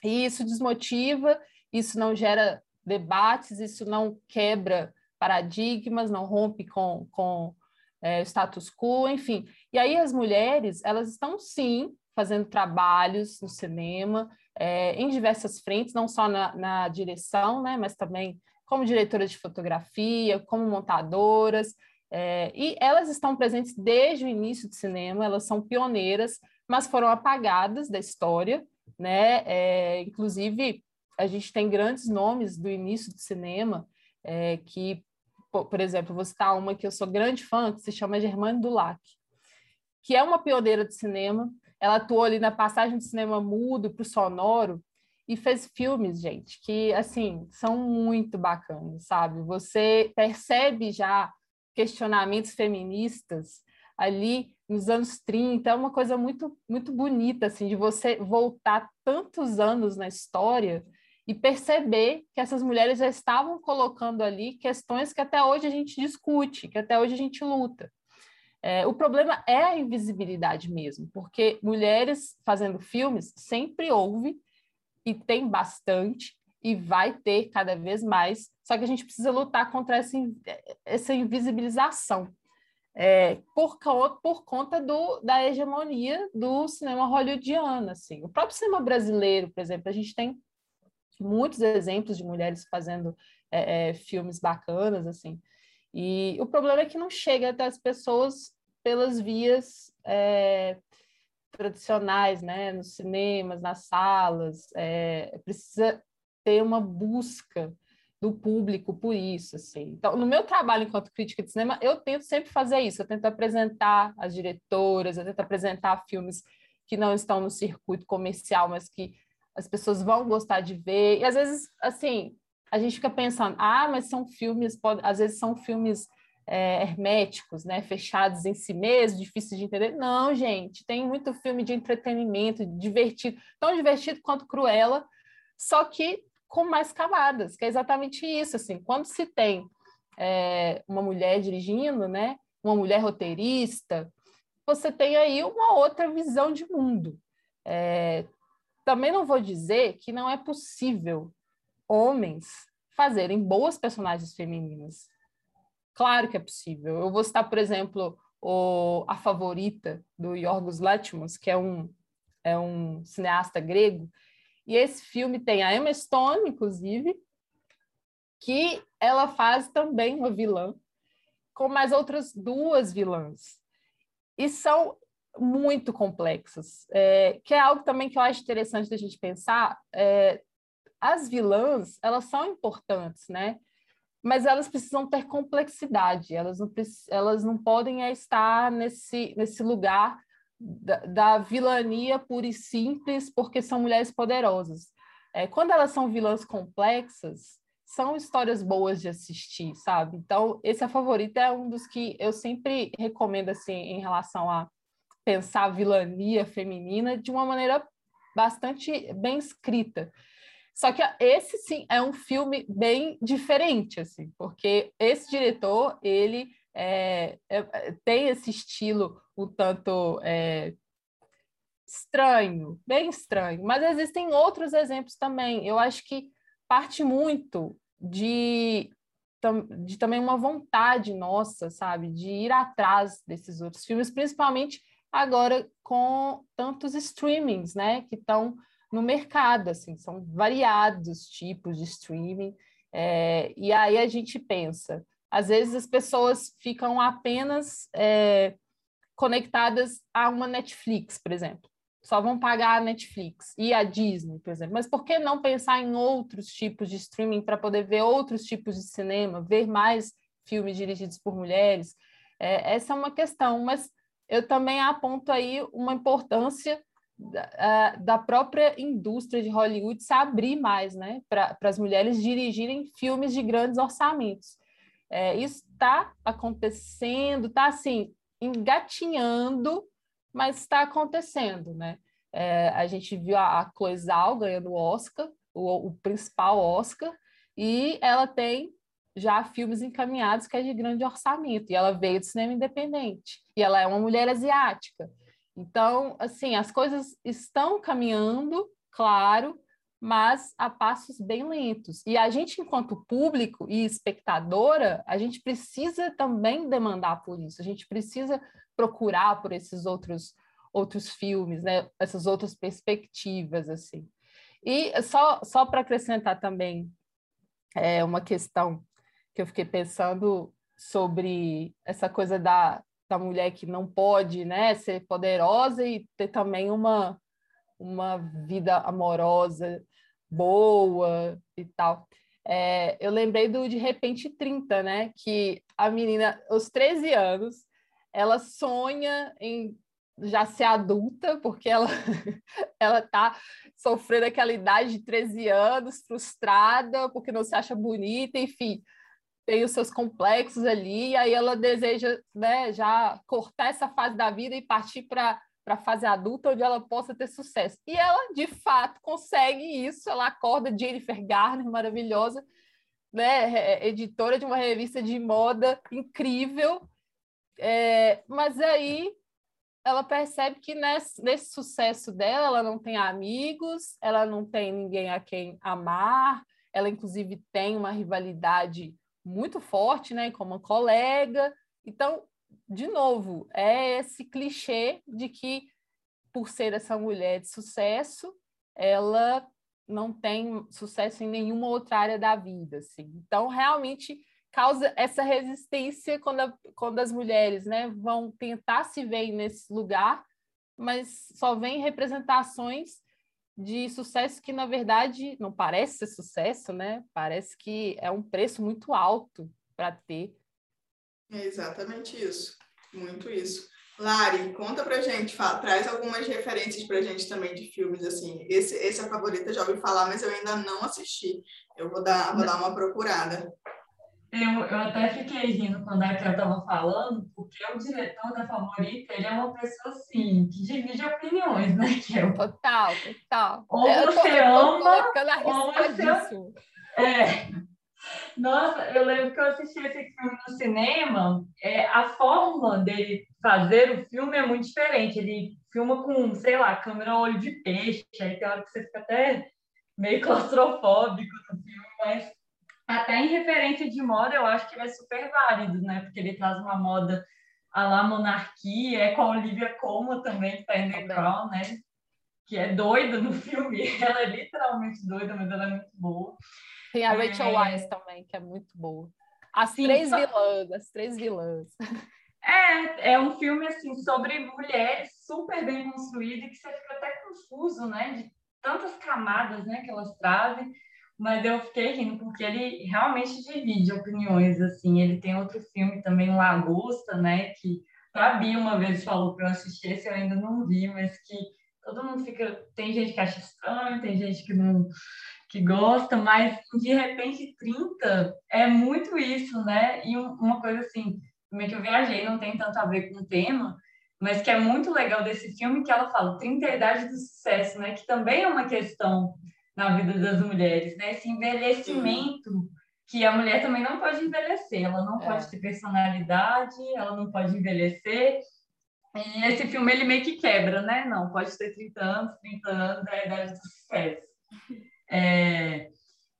e isso desmotiva, isso não gera debates, isso não quebra paradigmas, não rompe com, com é, status quo, enfim. E aí as mulheres, elas estão sim fazendo trabalhos no cinema, é, em diversas frentes, não só na, na direção, né, mas também como diretoras de fotografia, como montadoras, é, e elas estão presentes desde o início do cinema, elas são pioneiras, mas foram apagadas da história, né? É, inclusive, a gente tem grandes nomes do início do cinema, é, que, por, exemplo, vou citar uma que eu sou grande fã, que se chama Germane Dulac, que é uma pioneira de cinema, ela atuou ali na passagem do cinema mudo para o sonoro, e fez filmes, gente, que assim são muito bacanas, sabe? Você percebe já questionamentos feministas ali nos anos 30, é uma coisa muito muito bonita assim de você voltar tantos anos na história e perceber que essas mulheres já estavam colocando ali questões que até hoje a gente discute, que até hoje a gente luta. É, o problema é a invisibilidade mesmo, porque mulheres fazendo filmes sempre houve e tem bastante e vai ter cada vez mais, só que a gente precisa lutar contra essa, essa invisibilização. É, por, por conta do, da hegemonia do cinema hollywoodiano. Assim. O próprio cinema brasileiro, por exemplo, a gente tem muitos exemplos de mulheres fazendo é, é, filmes bacanas, assim. E o problema é que não chega até as pessoas pelas vias é, tradicionais, né, nos cinemas, nas salas, é, precisa ter uma busca do público por isso, assim. Então, no meu trabalho enquanto crítica de cinema, eu tento sempre fazer isso, eu tento apresentar as diretoras, eu tento apresentar filmes que não estão no circuito comercial, mas que as pessoas vão gostar de ver. E às vezes, assim, a gente fica pensando, ah, mas são filmes, pode... às vezes são filmes é, herméticos, né, fechados em si mesmos, difíceis de entender. Não, gente, tem muito filme de entretenimento, divertido, tão divertido quanto Cruella, só que com mais camadas, que é exatamente isso, assim, quando se tem é, uma mulher dirigindo, né, uma mulher roteirista, você tem aí uma outra visão de mundo. É, também não vou dizer que não é possível homens fazerem boas personagens femininas. Claro que é possível. Eu vou citar, por exemplo, o, A Favorita, do Yorgos Lanthimos, que é um, é um cineasta grego, e esse filme tem a Emma Stone, inclusive, que ela faz também uma vilã, com mais outras duas vilãs. E são muito complexas, é, que é algo também que eu acho interessante da gente pensar. É, as vilãs, elas são importantes, né? mas elas precisam ter complexidade, elas não, elas não podem estar nesse, nesse lugar da, da vilania pura e simples porque são mulheres poderosas. É, quando elas são vilãs complexas, são histórias boas de assistir, sabe? Então, esse a favorita é um dos que eu sempre recomendo assim em relação a pensar a vilania feminina de uma maneira bastante bem escrita. Só que esse sim é um filme bem diferente, assim, porque esse diretor ele é, é, tem esse estilo um tanto é, estranho, bem estranho. Mas existem outros exemplos também. Eu acho que parte muito de, de também uma vontade nossa, sabe, de ir atrás desses outros filmes, principalmente agora com tantos streamings, né, que estão no mercado, assim, são variados tipos de streaming, é, e aí a gente pensa, às vezes as pessoas ficam apenas é, conectadas a uma Netflix, por exemplo, só vão pagar a Netflix e a Disney, por exemplo, mas por que não pensar em outros tipos de streaming para poder ver outros tipos de cinema, ver mais filmes dirigidos por mulheres? É, essa é uma questão, mas eu também aponto aí uma importância da, da própria indústria de Hollywood se abrir mais, né, para as mulheres dirigirem filmes de grandes orçamentos. É, isso está acontecendo, está assim, engatinhando, mas está acontecendo, né? É, a gente viu a, a ganhando o Oscar, o principal Oscar, e ela tem já filmes encaminhados que é de grande orçamento, e ela veio do cinema independente, e ela é uma mulher asiática. Então, assim, as coisas estão caminhando, claro, mas a passos bem lentos. E a gente, enquanto público e espectadora, a gente precisa também demandar por isso, a gente precisa procurar por esses outros outros filmes, né? Essas outras perspectivas, assim. E só, só para acrescentar também é, uma questão que eu fiquei pensando sobre essa coisa da, da mulher que não pode né, ser poderosa e ter também uma, uma vida amorosa boa e tal. É, eu lembrei do De Repente 30, né? Que a menina, aos 13 anos, ela sonha em já ser adulta, porque ela ela tá sofrendo aquela idade de 13 anos, frustrada, porque não se acha bonita, enfim tem os seus complexos ali, e aí ela deseja né, já cortar essa fase da vida e partir para a fase adulta, onde ela possa ter sucesso. E ela, de fato, consegue isso. Ela acorda Jennifer Garner, maravilhosa, né, editora de uma revista de moda incrível. É, mas aí ela percebe que nesse, nesse sucesso dela, ela não tem amigos, ela não tem ninguém a quem amar, ela, inclusive, tem uma rivalidade muito forte, né, como uma colega. Então, de novo, é esse clichê de que por ser essa mulher de sucesso, ela não tem sucesso em nenhuma outra área da vida, assim. Então, realmente causa essa resistência quando, a, quando as mulheres, né, vão tentar se ver nesse lugar, mas só vem representações de sucesso que, na verdade, não parece ser sucesso, né? Parece que é um preço muito alto para ter. É exatamente isso, muito isso. Lari, conta pra gente, fala, traz algumas referências pra gente também de filmes, assim, esse, esse é a favorita, já ouvi falar, mas eu ainda não assisti, eu vou dar, vou dar uma procurada. Eu, eu até fiquei rindo quando a Kel estava falando, porque o diretor da Favorita, ele é uma pessoa, assim, que divide opiniões, né, Kel? Total, total. Ou eu você tô, ama, ou você... É. Nossa, eu lembro que eu assisti esse filme no cinema, é, a forma dele fazer o filme é muito diferente. Ele filma com, sei lá, câmera olho de peixe, aí tem hora que você fica até meio claustrofóbico no filme, mas até em referência de moda, eu acho que ele é super válido, né? Porque ele traz uma moda à la monarquia, é com a Olivia Colman também, que está em The Crown, né? Que é doida no filme. Ela é literalmente doida, mas ela é muito boa. Tem a Rachel é... Weisz também, que é muito boa. As Sim, três só... vilãs, as três vilãs. É, é um filme, assim, sobre mulheres super bem construído e que você fica até confuso, né? De tantas camadas, né, que elas trazem mas eu fiquei rindo porque ele realmente divide opiniões, assim. Ele tem outro filme também, Lagosta, né, que a Bia uma vez falou para eu assistir, esse eu ainda não vi, mas que todo mundo fica. Tem gente que acha estranho, tem gente que não que gosta, mas de repente 30 é muito isso, né? E uma coisa assim, também que eu viajei, não tem tanto a ver com o tema, mas que é muito legal desse filme que ela fala 30 é a idade do sucesso, né? Que também é uma questão na vida das mulheres, né? Esse envelhecimento que a mulher também não pode envelhecer, ela não é. pode ter personalidade, ela não pode envelhecer. E esse filme ele meio que quebra, né? Não, pode ter 30 anos, 30 anos é a idade do sucesso. É,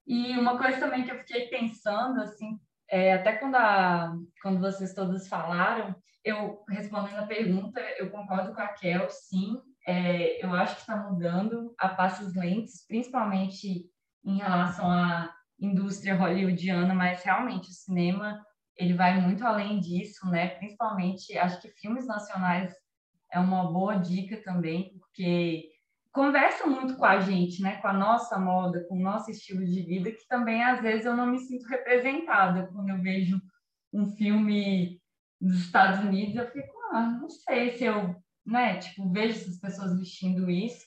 e uma coisa também que eu fiquei pensando, assim, é, até quando, a, quando vocês todos falaram, eu respondendo a pergunta, eu concordo com a Kel, sim. É, eu acho que está mudando a passos lentos, principalmente em relação à indústria hollywoodiana, mas realmente o cinema ele vai muito além disso, né? Principalmente, acho que filmes nacionais é uma boa dica também, porque conversa muito com a gente, né? Com a nossa moda, com o nosso estilo de vida, que também às vezes eu não me sinto representada quando eu vejo um filme dos Estados Unidos, eu fico, ah, não sei se eu, né, tipo, vejo essas pessoas vestindo isso,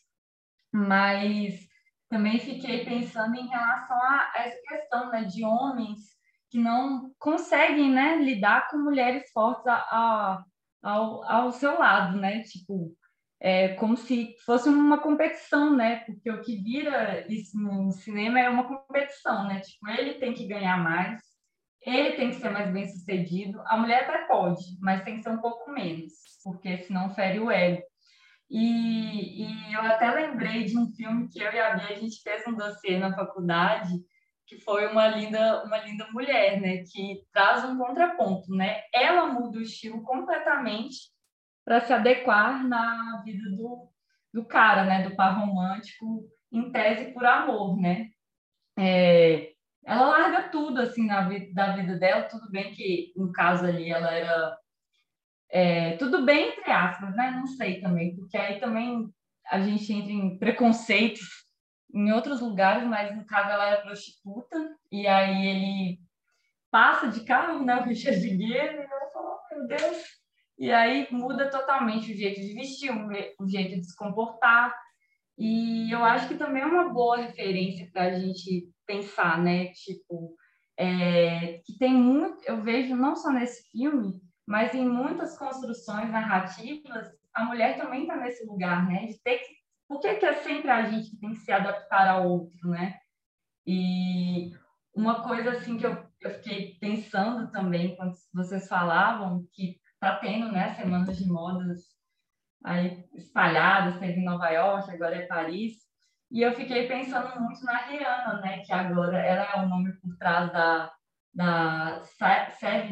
mas também fiquei pensando em relação a essa questão, né, de homens que não conseguem, né, lidar com mulheres fortes a, a ao, ao seu lado, né, tipo, é como se fosse uma competição, né? Porque o que vira isso no cinema é uma competição, né? Tipo, ele tem que ganhar mais, ele tem que ser mais bem sucedido. A mulher até pode, mas tem que ser um pouco menos, porque senão fere o ego. E, e eu até lembrei de um filme que eu e a Bia, a gente fez um dossiê na faculdade, que foi uma linda, uma linda mulher, né? Que traz um contraponto, né? Ela muda o estilo completamente para se adequar na vida do, do cara, né, do par romântico, em tese por amor, né? É, ela larga tudo assim na da vida dela, tudo bem que no caso ali ela era é, tudo bem entre aspas, né? Não sei também, porque aí também a gente entra em preconceitos em outros lugares, mas no caso ela era prostituta e aí ele passa de carro, né? O Richard Gere, e ela fala, oh, meu Deus, e aí muda totalmente o jeito de vestir, o jeito de se comportar. E eu acho que também é uma boa referência para a gente pensar, né? Tipo, é, que tem muito, eu vejo não só nesse filme, mas em muitas construções narrativas, a mulher também está nesse lugar, né? De ter que, por que, que é sempre a gente que tem que se adaptar ao outro, né? E uma coisa assim que eu, eu fiquei pensando também quando vocês falavam que está tendo né, semanas de modas aí espalhadas, teve em Nova York, agora é Paris. E eu fiquei pensando muito na Rihanna, né, que agora ela é o nome por trás da, da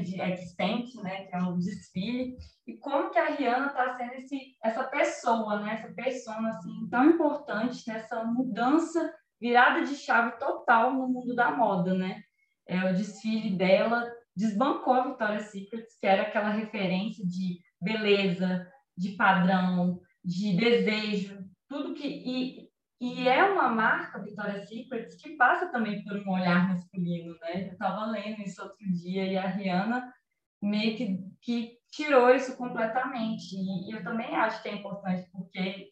de Extent, né, que é um desfile, e como que a Rihanna está sendo esse, essa pessoa, né, essa pessoa assim, tão importante nessa mudança, virada de chave total no mundo da moda, né? É, o desfile dela desbancou a Victoria's Secret, que era aquela referência de beleza, de padrão, de desejo, tudo que e, e é uma marca Victoria's Secret que passa também por um olhar masculino, né? Eu estava lendo isso outro dia e a Rihanna meio que, que tirou isso completamente. E eu também acho que é importante porque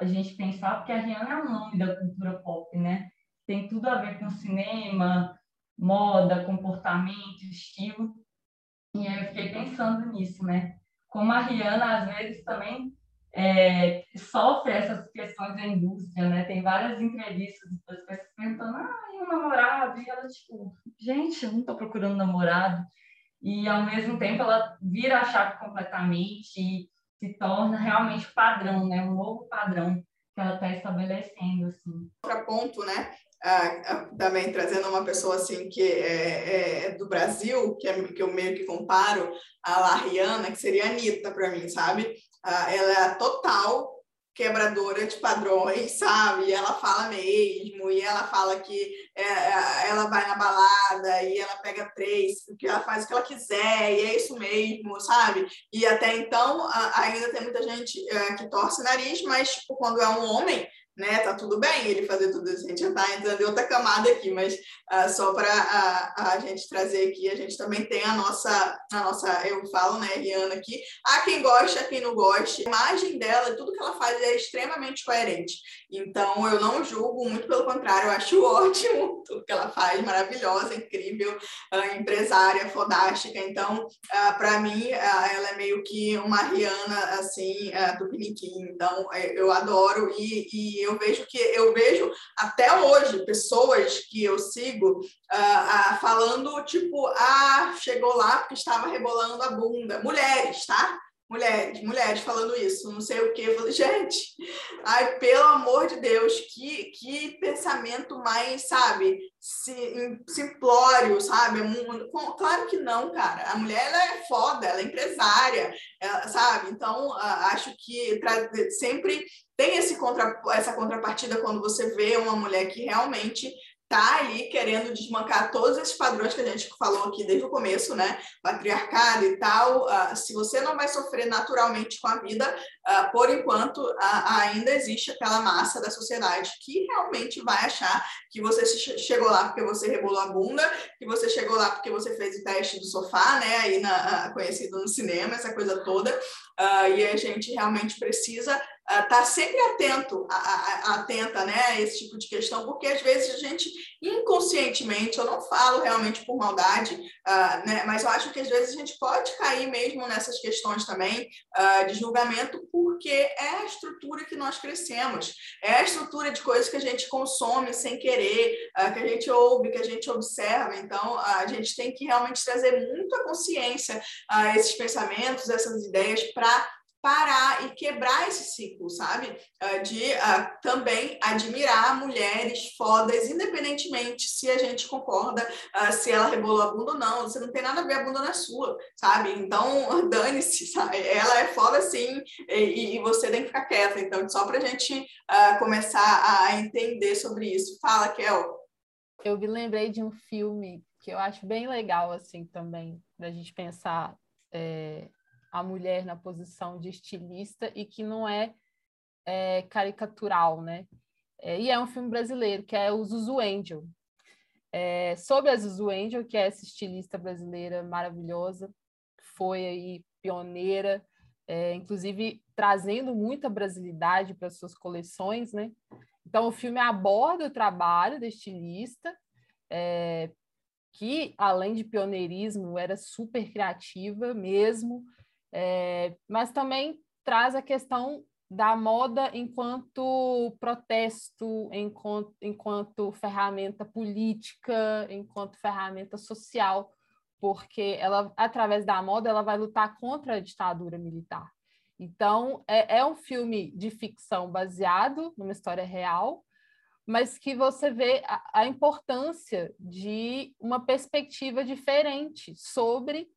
a gente pensar, porque a Rihanna é um nome da cultura pop, né? Tem tudo a ver com cinema, moda, comportamento, estilo. E aí eu fiquei pensando nisso, né? Como a Rihanna, às vezes, também é, sofre essas questões da indústria, né? Tem várias entrevistas das pessoas perguntando, ah, e um namorado? E ela, tipo, gente, eu não estou procurando namorado. E, ao mesmo tempo, ela vira a chave completamente e se torna realmente o padrão, né? Um novo padrão que ela está estabelecendo, assim. Outro ponto, né? ah, também trazendo uma pessoa assim que é, é do Brasil, que, é, que eu meio que comparo a Lariana, que seria a Anitta para mim, sabe? Ah, ela é total quebradora de padrões, sabe? E ela fala mesmo, e ela fala que é, é, ela vai na balada e ela pega três, que ela faz o que ela quiser, e é isso mesmo, sabe? E até então ainda tem muita gente é, que torce o nariz, mas tipo, quando é um homem, né? Tá tudo bem ele fazer tudo isso. A gente já tá entrando em outra camada aqui, mas uh, só para a, a gente trazer aqui, a gente também tem a nossa, a nossa, eu falo, né, Rihanna aqui. Há quem gosta, há quem não goste. A imagem dela, tudo que ela faz é extremamente coerente. Então, eu não julgo, muito pelo contrário, eu acho ótimo tudo que ela faz, maravilhosa, incrível, uh, empresária, fodástica. Então, uh, para mim, ela é meio que uma Rihanna, assim, do Piniquim. Então, eu adoro e, e eu vejo que eu vejo até hoje pessoas que eu sigo uh, uh, falando tipo, ah, chegou lá porque estava rebolando a bunda. Mulheres, tá? Mulheres, mulheres falando isso, não sei o que. Falei, gente, ai, pelo amor de Deus, que, que pensamento mais, sabe, simplório, sabe? Claro que não, cara. A mulher ela é foda, ela é empresária, ela, sabe? Então, acho que sempre tem esse contra, essa contrapartida quando você vê uma mulher que realmente tá ali querendo desmancar todos esses padrões que a gente falou aqui desde o começo, né? Patriarcado e tal. Uh, se você não vai sofrer naturalmente com a vida, uh, por enquanto uh, ainda existe aquela massa da sociedade que realmente vai achar que você chegou lá porque você rebolou a bunda, que você chegou lá porque você fez o teste do sofá, né? Aí na, conhecido no cinema, essa coisa toda. e a gente realmente precisa estar tá sempre atento, a, a, atenta né, a esse tipo de questão, porque às vezes a gente inconscientemente, eu não falo realmente por maldade, uh, né, mas eu acho que às vezes a gente pode cair mesmo nessas questões também uh, de julgamento, porque é a estrutura que nós crescemos, é a estrutura de coisas que a gente consome sem querer, uh, que a gente ouve, que a gente observa. Então, a gente tem que realmente trazer muita consciência a esses pensamentos, essas ideias para parar e quebrar esse ciclo, sabe? Uh, de uh, também admirar mulheres fodas, independentemente se a gente concorda uh, se ela rebolou a bunda ou não. Você não tem nada a ver a bunda na sua, sabe? Então, dane-se, sabe? Ela é foda sim e, e, você tem que ficar quieta. Então, só para a gente começar a entender sobre isso. Fala, Kel. Eu me lembrei de um filme que eu acho bem legal, assim, também, da gente pensar... É a mulher na posição de estilista e que não é, é caricatural, né? É, e é um filme brasileiro, que é o Zuzu Angel. É, sobre a Zuzu Angel, que é essa estilista brasileira maravilhosa, foi aí pioneira, é, inclusive trazendo muita brasilidade para suas coleções, né? Então, o filme aborda o trabalho da estilista, é, que, além de pioneirismo, era super criativa mesmo, é, mas também traz a questão da moda enquanto protesto, enquanto, enquanto ferramenta política, enquanto ferramenta social, porque ela, através da moda, ela vai lutar contra a ditadura militar. Então, é, é um filme de ficção baseado numa história real, mas que você vê a, a importância de uma perspectiva diferente sobre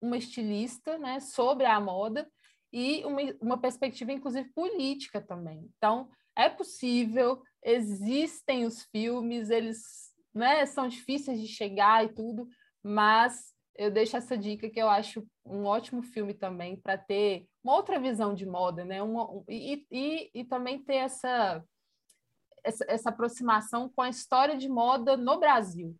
uma estilista, né, sobre a moda e uma, uma perspectiva, inclusive, política também. Então, é possível, existem os filmes, eles né, são difíceis de chegar e tudo, mas eu deixo essa dica que eu acho um ótimo filme também para ter uma outra visão de moda, né? Uma, e, e, e também ter essa, essa, essa aproximação com a história de moda no Brasil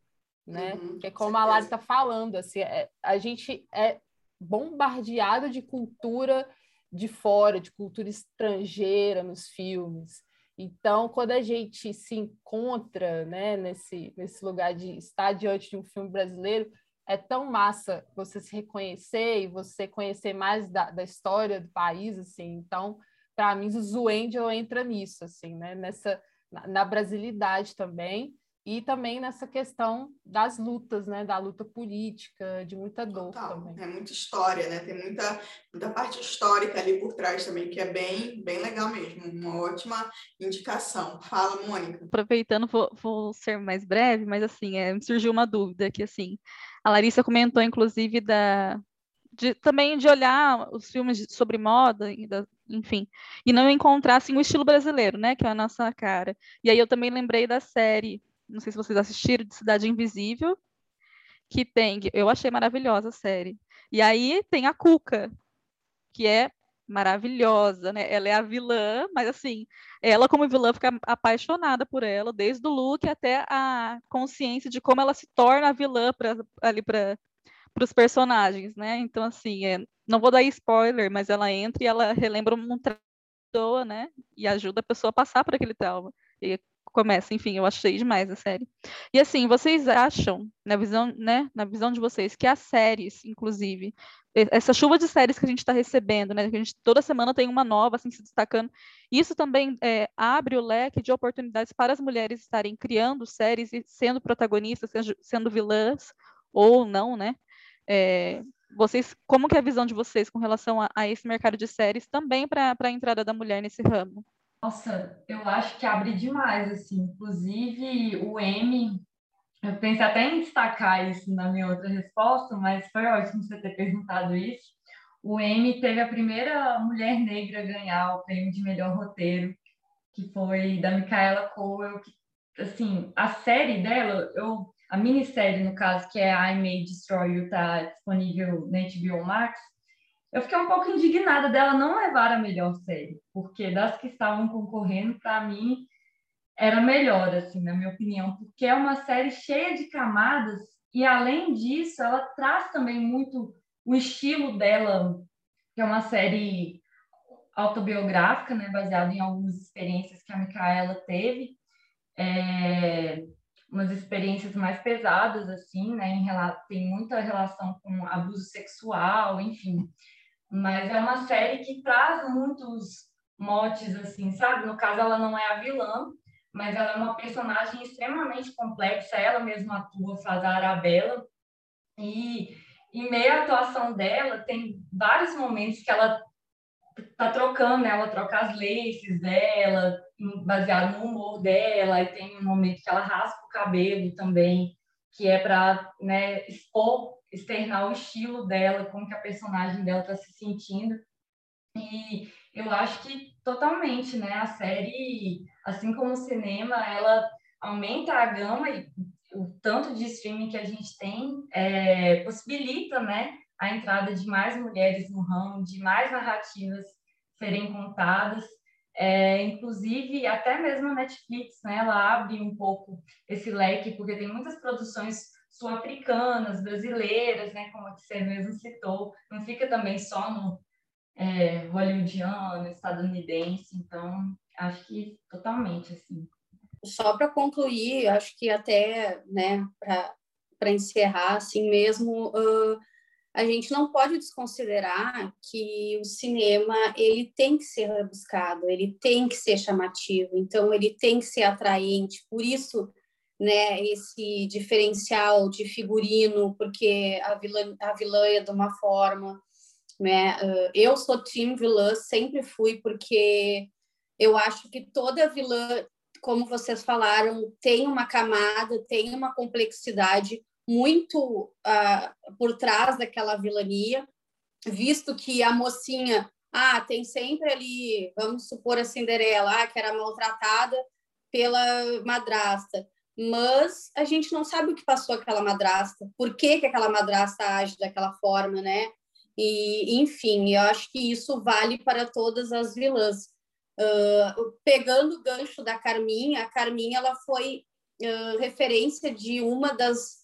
né? Uhum, que é como certeza. a Lari está falando, assim, é, a gente é bombardeado de cultura de fora, de cultura estrangeira nos filmes. Então, quando a gente se encontra né, nesse, nesse lugar de estar diante de um filme brasileiro, é tão massa você se reconhecer e você conhecer mais da, da história do país, assim. Então, para mim, o Zuendel entra nisso, assim, né? Nessa, na, na brasilidade também e também nessa questão das lutas, né, da luta política, de muita dor Total. também. É muita história, né? Tem muita, muita parte histórica ali por trás também, que é bem, bem legal mesmo, uma ótima indicação. Fala, Mônica. Aproveitando, vou, vou ser mais breve, mas assim, é, me surgiu uma dúvida que assim, a Larissa comentou, inclusive, da, de, também de olhar os filmes sobre moda, enfim, e não encontrar assim, o estilo brasileiro, né, que é a nossa cara. E aí eu também lembrei da série não sei se vocês assistiram, de Cidade Invisível, que tem, eu achei maravilhosa a série. E aí tem a Cuca, que é maravilhosa, né? Ela é a vilã, mas assim, ela como vilã fica apaixonada por ela, desde o look até a consciência de como ela se torna a vilã pra, ali para os personagens, né? Então, assim, é, não vou dar spoiler, mas ela entra e ela relembra um trauma, né? E ajuda a pessoa a passar por aquele trauma. E começa, enfim, eu achei demais a série. E assim, vocês acham, na visão, né, na visão de vocês, que as séries, inclusive, essa chuva de séries que a gente está recebendo, né, que a gente toda semana tem uma nova, assim, se destacando, isso também é, abre o leque de oportunidades para as mulheres estarem criando séries e sendo protagonistas, sendo, vilãs ou não, né? É, vocês, como que é a visão de vocês com relação a, a esse mercado de séries também para a entrada da mulher nesse ramo? Nossa, eu acho que abre demais, assim. Inclusive, o M, eu pensei até em destacar isso na minha outra resposta, mas foi ótimo você ter perguntado isso. O M teve a primeira mulher negra a ganhar o prêmio de melhor roteiro, que foi da Micaela Cowell, que, assim, a série dela, eu, a minissérie, no caso, que é I May Destroy You, tá disponível na HBO Max, eu fiquei um pouco indignada dela não levar a melhor série, porque das que estavam concorrendo, para mim, era melhor, assim, na minha opinião, porque é uma série cheia de camadas e, além disso, ela traz também muito o estilo dela, que é uma série autobiográfica, né, baseada em algumas experiências que a Micaela teve, é, umas experiências mais pesadas, assim, né, em, tem muita relação com abuso sexual, enfim mas é uma série que traz muitos motes, assim, sabe? No caso, ela não é a vilã, mas ela é uma personagem extremamente complexa, ela mesma atua, faz a Arabella, e em meio à atuação dela, tem vários momentos que ela tá trocando, né? ela troca as laces dela, baseado no humor dela, e tem um momento que ela raspa o cabelo também, que é para né, expor externar o estilo dela, como que a personagem dela está se sentindo. E eu acho que totalmente, né? A série, assim como o cinema, ela aumenta a gama e o tanto de streaming que a gente tem é, possibilita, né? A entrada de mais mulheres no ramo, de mais narrativas serem contadas. É, inclusive, até mesmo a Netflix, né? Ela abre um pouco esse leque, porque tem muitas produções sul-africanas, brasileiras, né, como você mesmo citou, não fica também só no é, hollywoodiano, estadunidense, então acho que totalmente assim. Só para concluir, acho que até, né, para encerrar assim mesmo, uh, a gente não pode desconsiderar que o cinema ele tem que ser rebuscado, ele tem que ser chamativo, então ele tem que ser atraente. Por isso né, esse diferencial de figurino, porque a vilã, a vilã é de uma forma, né? Eu sou team vilã, sempre fui, porque eu acho que toda vilã, como vocês falaram, tem uma camada, tem uma complexidade muito uh, por trás daquela vilania, visto que a mocinha, ah, tem sempre ali, vamos supor a Cinderela, ah, que era maltratada pela madrasta mas a gente não sabe o que passou aquela madrasta, por que, que aquela madrasta age daquela forma, né? E, enfim, eu acho que isso vale para todas as vilãs. Uh, pegando o gancho da Carminha, a Carminha ela foi uh, referência de uma das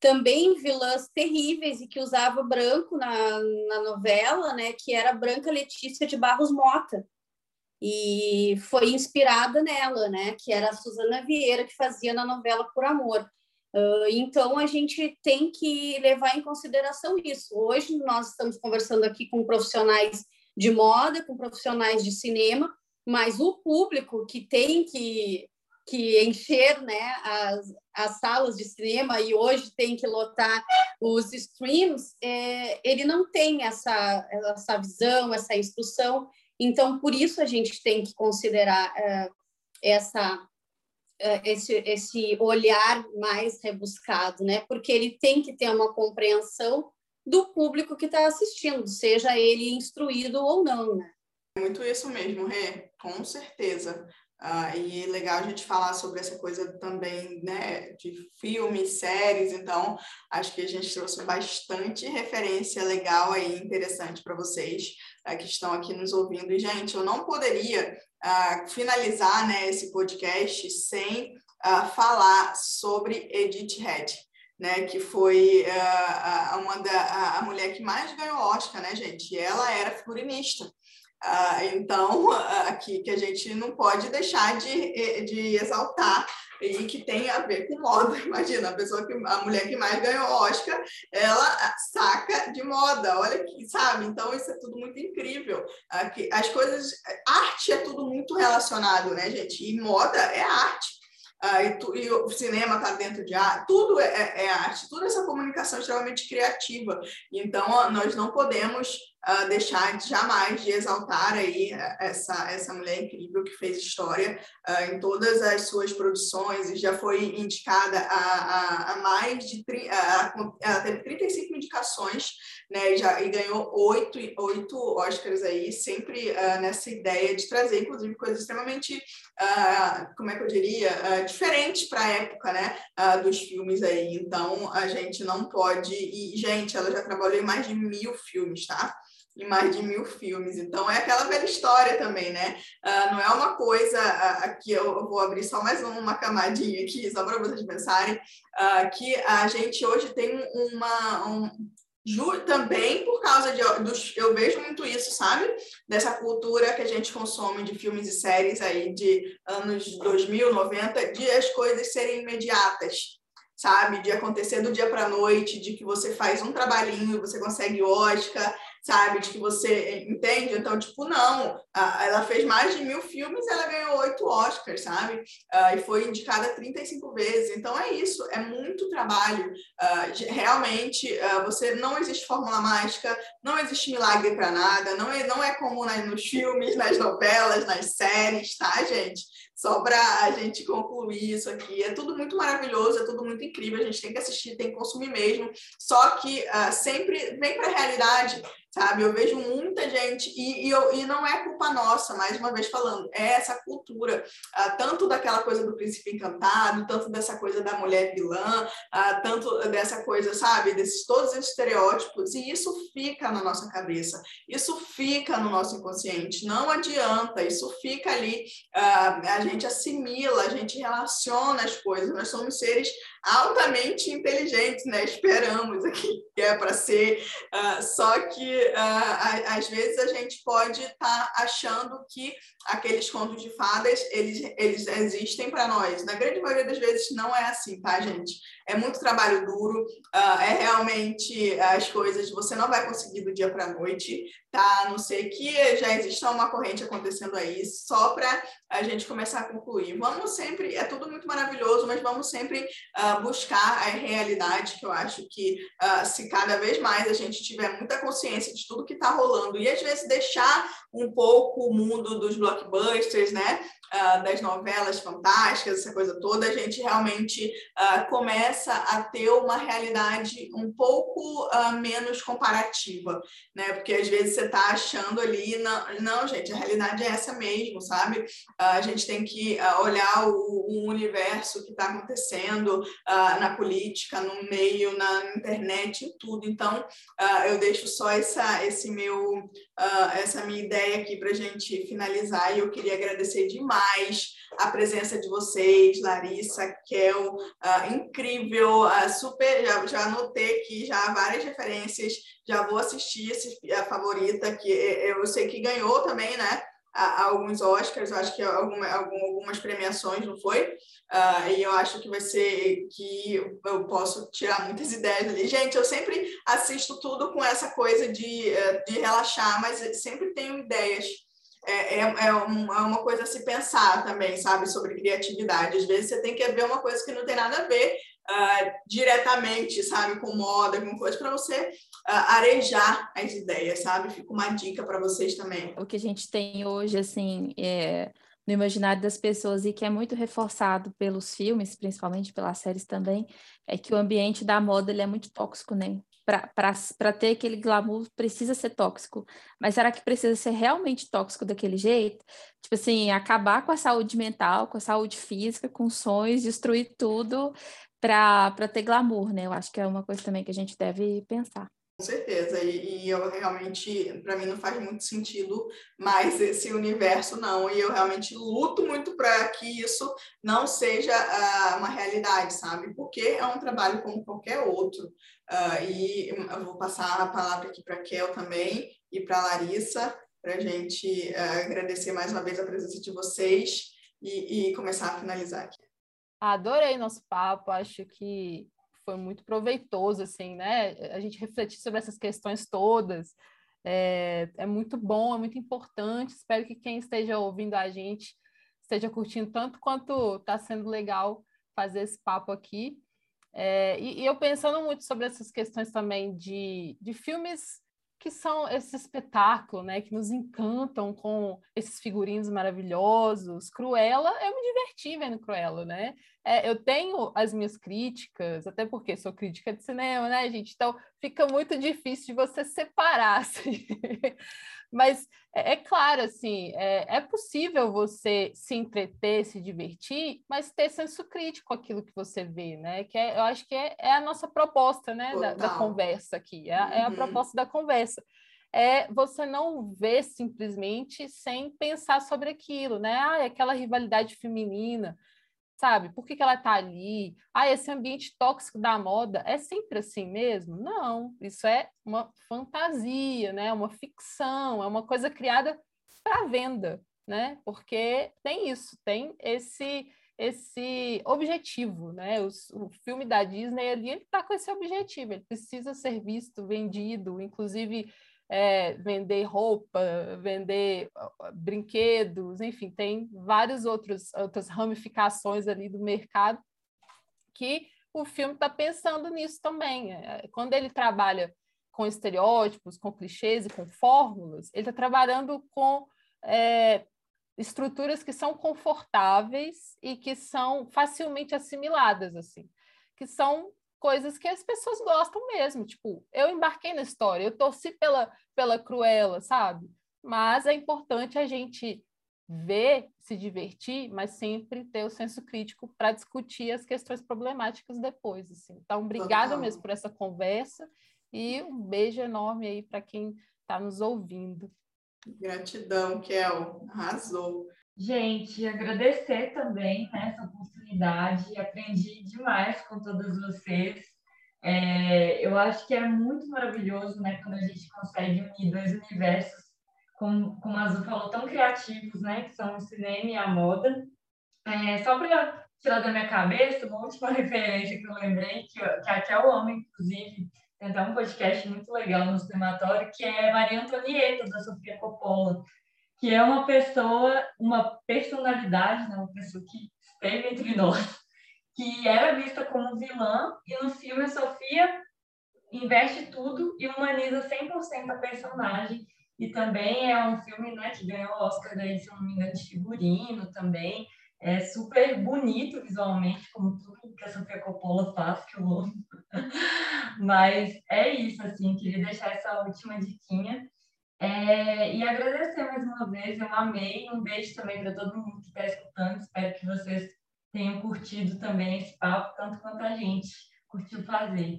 também vilãs terríveis e que usava branco na, na novela, né? Que era Branca Letícia de Barros Mota e foi inspirada nela, né? Que era a Suzana Vieira que fazia na novela Por Amor. Uh, então a gente tem que levar em consideração isso. Hoje nós estamos conversando aqui com profissionais de moda, com profissionais de cinema, mas o público que tem que que encher né, as, as salas de cinema e hoje tem que lotar os streams, é, ele não tem essa, essa visão, essa instrução, então, por isso a gente tem que considerar uh, essa, uh, esse, esse olhar mais rebuscado, né? Porque ele tem que ter uma compreensão do público que está assistindo, seja ele instruído ou não, né? Muito isso mesmo, Rê, com certeza. Uh, e legal a gente falar sobre essa coisa também, né, de filmes, séries, então acho que a gente trouxe bastante referência legal aí, interessante para vocês uh, que estão aqui nos ouvindo. E, gente, eu não poderia uh, finalizar né, esse podcast sem falar sobre Edith Head. Né, que foi uma da, a, mulher que mais ganhou Oscar, né, gente? E ela era figurinista. Ah, então, aqui que a gente não pode deixar de, de exaltar e que tem a ver com moda. Imagina, a pessoa que a mulher que mais ganhou Oscar, ela saca de moda. Olha que, sabe? Então isso é tudo muito incrível. Aqui, as coisas, arte é tudo muito relacionado, né, gente? E moda é arte. Uh, e, tu, e, o cinema está dentro de arte, tudo é, é, é, arte, toda essa comunicação é extremamente criativa. Então, nós não podemos uh, deixar jamais de exaltar aí eh, essa, essa mulher incrível que fez história uh, em todas as suas produções e já foi indicada a, a, a mais de ela teve 35 indicações né, e, já, e ganhou oito, oito Oscars aí, sempre uh, nessa ideia de trazer, inclusive, coisas extremamente, como é que eu diria, diferentes para a época, né, dos filmes aí. Então, a gente não pode... E, gente, ela já trabalhou em mais de mil filmes, tá? Em mais de mil filmes. Então, é aquela velha história também, né? Uh, não é uma coisa, uh, aqui eu vou abrir só mais uma camadinha aqui, só para vocês pensarem, uh, que a gente hoje tem uma... Um, também por causa de dos, eu vejo muito isso, sabe? Dessa cultura que a gente consome de filmes e séries aí de anos 2000, 90, de as coisas serem imediatas, sabe? De acontecer do dia para noite, de que você faz um trabalhinho e você consegue Oscar, sabe? De que você entende. Então, tipo, não. Ela fez mais de mil filmes ela ganhou oito Oscars, sabe? Uh, e foi indicada 35 vezes. Então, é isso. É muito trabalho. Uh, realmente, uh, você não existe fórmula mágica, não existe milagre para nada. Não é, não é como nas, nos filmes, nas novelas, nas séries, tá, gente? Só para a gente concluir isso aqui. É tudo muito maravilhoso, é tudo muito incrível. A gente tem que assistir, tem que consumir mesmo. Só que sempre vem para a realidade sabe? Eu vejo muita gente, e, e, eu, e não é culpa nossa, mais uma vez falando, é essa cultura, uh, tanto daquela coisa do príncipe encantado, tanto dessa coisa da mulher vilã, uh, tanto dessa coisa, sabe? Desses todos esses estereótipos, e isso fica na nossa cabeça, isso fica no nosso inconsciente, não adianta, isso fica ali, uh, a gente assimila, a gente relaciona as coisas, nós somos seres altamente inteligentes, né? Esperamos aqui que é para ser, uh, só que uh, às vezes a gente pode estar tá achando que aqueles contos de fadas eles, eles existem para nós. Na grande maioria das vezes não é assim, tá, gente? É muito trabalho duro, uh, é realmente as coisas você não vai conseguir do dia para a noite, tá? A não ser que já exista uma corrente acontecendo aí, só para a gente começar a concluir. Vamos sempre, é tudo muito maravilhoso, mas vamos sempre uh, buscar a realidade, que eu acho que uh, se cada vez mais a gente tiver muita consciência de tudo que está rolando e às vezes deixar um pouco o mundo dos blockbusters, né? Uh, das novelas fantásticas, essa coisa toda, a gente realmente uh, começa a ter uma realidade um pouco uh, menos comparativa, né? Porque às vezes você está achando ali, não, não, gente, a realidade é essa mesmo, sabe? a gente tem que olhar o, o, universo que está acontecendo na política, no meio, na internet, em tudo. Então, eu deixo só essa, esse meu, essa minha ideia aqui para a gente finalizar e eu queria agradecer demais a presença de vocês, Larissa, Kel, uh, incrível, uh, super, já, já anotei aqui já várias referências, já vou assistir esse, a favorita, que eu sei que ganhou também, né? Alguns Oscars, acho que alguma, algumas premiações, não foi? Uh, e eu acho que vai ser que eu posso tirar muitas ideias ali. Gente, eu sempre assisto tudo com essa coisa de, eh, de relaxar, mas sempre tenho ideias é, é, é, é, uma coisa a se pensar também, sabe, sobre criatividade. Às vezes você tem que ver uma coisa que não tem nada a ver uh, diretamente, sabe, com moda, com coisa, para você uh, arejar as ideias, sabe? Fica uma dica para vocês também. O que a gente tem hoje, assim, é, no imaginário das pessoas e que é muito reforçado pelos filmes, principalmente pelas séries também, é que o ambiente da moda ele é muito tóxico, né? para ter aquele glamour precisa ser tóxico. Mas será que precisa ser realmente tóxico daquele jeito? Tipo assim, acabar com a saúde mental, com a saúde física, com sonhos, destruir tudo para ter glamour, né? Eu acho que é uma coisa também que a gente deve pensar. Com certeza, e, e eu realmente, para mim não faz muito sentido mais esse universo, não, e eu realmente luto muito para que isso não seja uh, uma realidade, sabe? Porque é um trabalho como qualquer outro. Uh, e eu vou passar a palavra aqui para Kel também e para Larissa, para a gente uh, agradecer mais uma vez a presença de vocês e, e começar a finalizar aqui. Adorei nosso papo, acho que foi muito proveitoso, assim, né? A gente refletir sobre essas questões todas. É, é muito bom, é muito importante. Espero que quem esteja ouvindo a gente esteja curtindo tanto quanto está sendo legal fazer esse papo aqui. É, e, e, eu pensando muito sobre essas questões também de, de filmes que são esse espetáculo, né, que nos encantam com esses figurinos maravilhosos. Cruella, eu me diverti vendo Cruella, né? É, eu tenho as minhas críticas, até porque sou crítica de cinema, né, gente? Então fica muito difícil de você separar, assim. Mas é, é, claro, assim, é, é, possível você se entreter, se divertir, mas ter senso crítico aquilo que você vê, né? Que é, eu acho que é, é a nossa proposta, né, da, da, conversa aqui, é, uhum. é a uhum. proposta da conversa é você não ver simplesmente sem pensar sobre aquilo, né? Ah, aquela rivalidade feminina sabe? Por que, que ela está ali? Ah, esse ambiente tóxico da moda é sempre assim mesmo? Não, isso é uma fantasia, né? Uma ficção, é uma coisa criada para venda, né? Porque tem isso, tem esse esse objetivo, né? O, o filme da Disney ali ele está com esse objetivo, ele precisa ser visto, vendido, inclusive é, vender roupa, vender brinquedos, enfim, tem várias outros, outras ramificações ali do mercado que o filme está pensando nisso também. É, quando ele trabalha com estereótipos, com clichês e com fórmulas, ele está trabalhando com é, estruturas que são confortáveis e que são facilmente assimiladas, assim, que são coisas que as pessoas gostam mesmo. Tipo, eu embarquei na história, eu torci pela, pela Cruella, sabe? Mas é importante a gente ver, se divertir, mas sempre ter o senso crítico para discutir as questões problemáticas depois. Assim. Então, obrigada Total. mesmo por essa conversa e um beijo enorme aí para quem está nos ouvindo. Gratidão, Kel. Arrasou. Gente, agradecer também né, essa oportunidade, aprendi demais com todas vocês. É, eu acho que é muito maravilhoso né, quando a gente consegue unir dois universos, como, como a Azul falou, tão criativos, né, que são o cinema e a moda. É, só para tirar da minha cabeça, uma última referência que eu lembrei, que, que é o homem, inclusive, tem até um podcast muito legal no cinematório, que é Maria Antonieta, da Sofia Coppola que é uma pessoa, uma personalidade, né, uma pessoa que esteve entre nós, que era vista como vilã, e no filme a Sofia investe tudo e humaniza 100% a personagem. E também é um filme né, que ganhou o Oscar, daí, se não me engano, de figurino também. É super bonito visualmente, como tudo que a Sofia Coppola faz, que eu amo. Mas é isso, assim, queria deixar essa última diquinha. É, e agradecer mais uma vez, eu amei. Um beijo também para todo mundo que está escutando. Espero que vocês tenham curtido também esse papo, tanto quanto a gente curtiu fazer.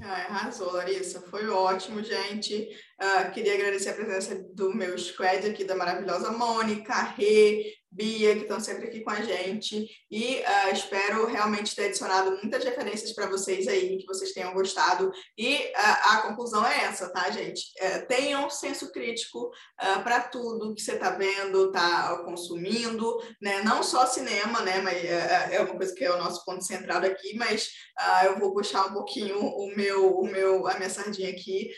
Ah, arrasou, Larissa. Foi ótimo, gente. Uh, queria agradecer a presença do meu squad aqui, da maravilhosa Mônica, Rê, Bia, que estão sempre aqui com a gente. E uh, espero realmente ter adicionado muitas referências para vocês aí, que vocês tenham gostado. E uh, a conclusão é essa, tá, gente? Uh, tenham senso crítico para tudo que você está vendo, está consumindo, né? Não só cinema, né? Mas é uma coisa que é o nosso ponto centrado aqui, mas eu vou puxar um pouquinho o meu, o meu, a minha sardinha aqui.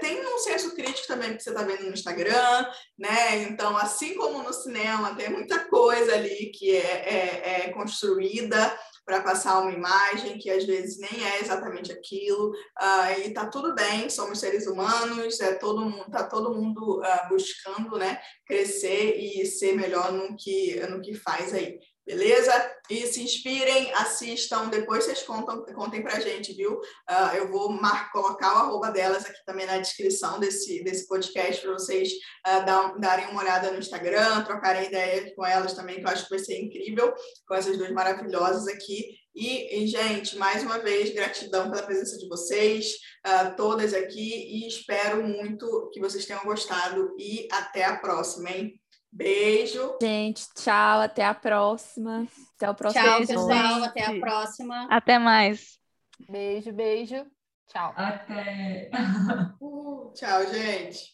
tem um senso crítico também que você está vendo no Instagram, né? Então, assim como no cinema, tem muita coisa ali que é, é, é construída para passar uma imagem que às vezes nem é exatamente aquilo. Uh, e tá tudo bem somos seres humanos é todo mundo tá todo mundo uh, buscando né crescer e ser melhor no que no que faz aí Beleza? E se inspirem, assistam, depois vocês contam, contem pra gente, viu? Uh, eu vou mar colocar o arroba delas aqui também na descrição desse, desse podcast para vocês uh, dar, darem uma olhada no Instagram, trocarem ideia com elas também, que eu acho que vai ser incrível, com essas duas maravilhosas aqui. E, e gente, mais uma vez, gratidão pela presença de vocês, uh, todas aqui, e espero muito que vocês tenham gostado e até a próxima, hein? Beijo. Gente, tchau, até a próxima. Até o próximo Tchau, pessoal, até a próxima. Até mais. Beijo, beijo. Tchau. Até. Tchau, gente.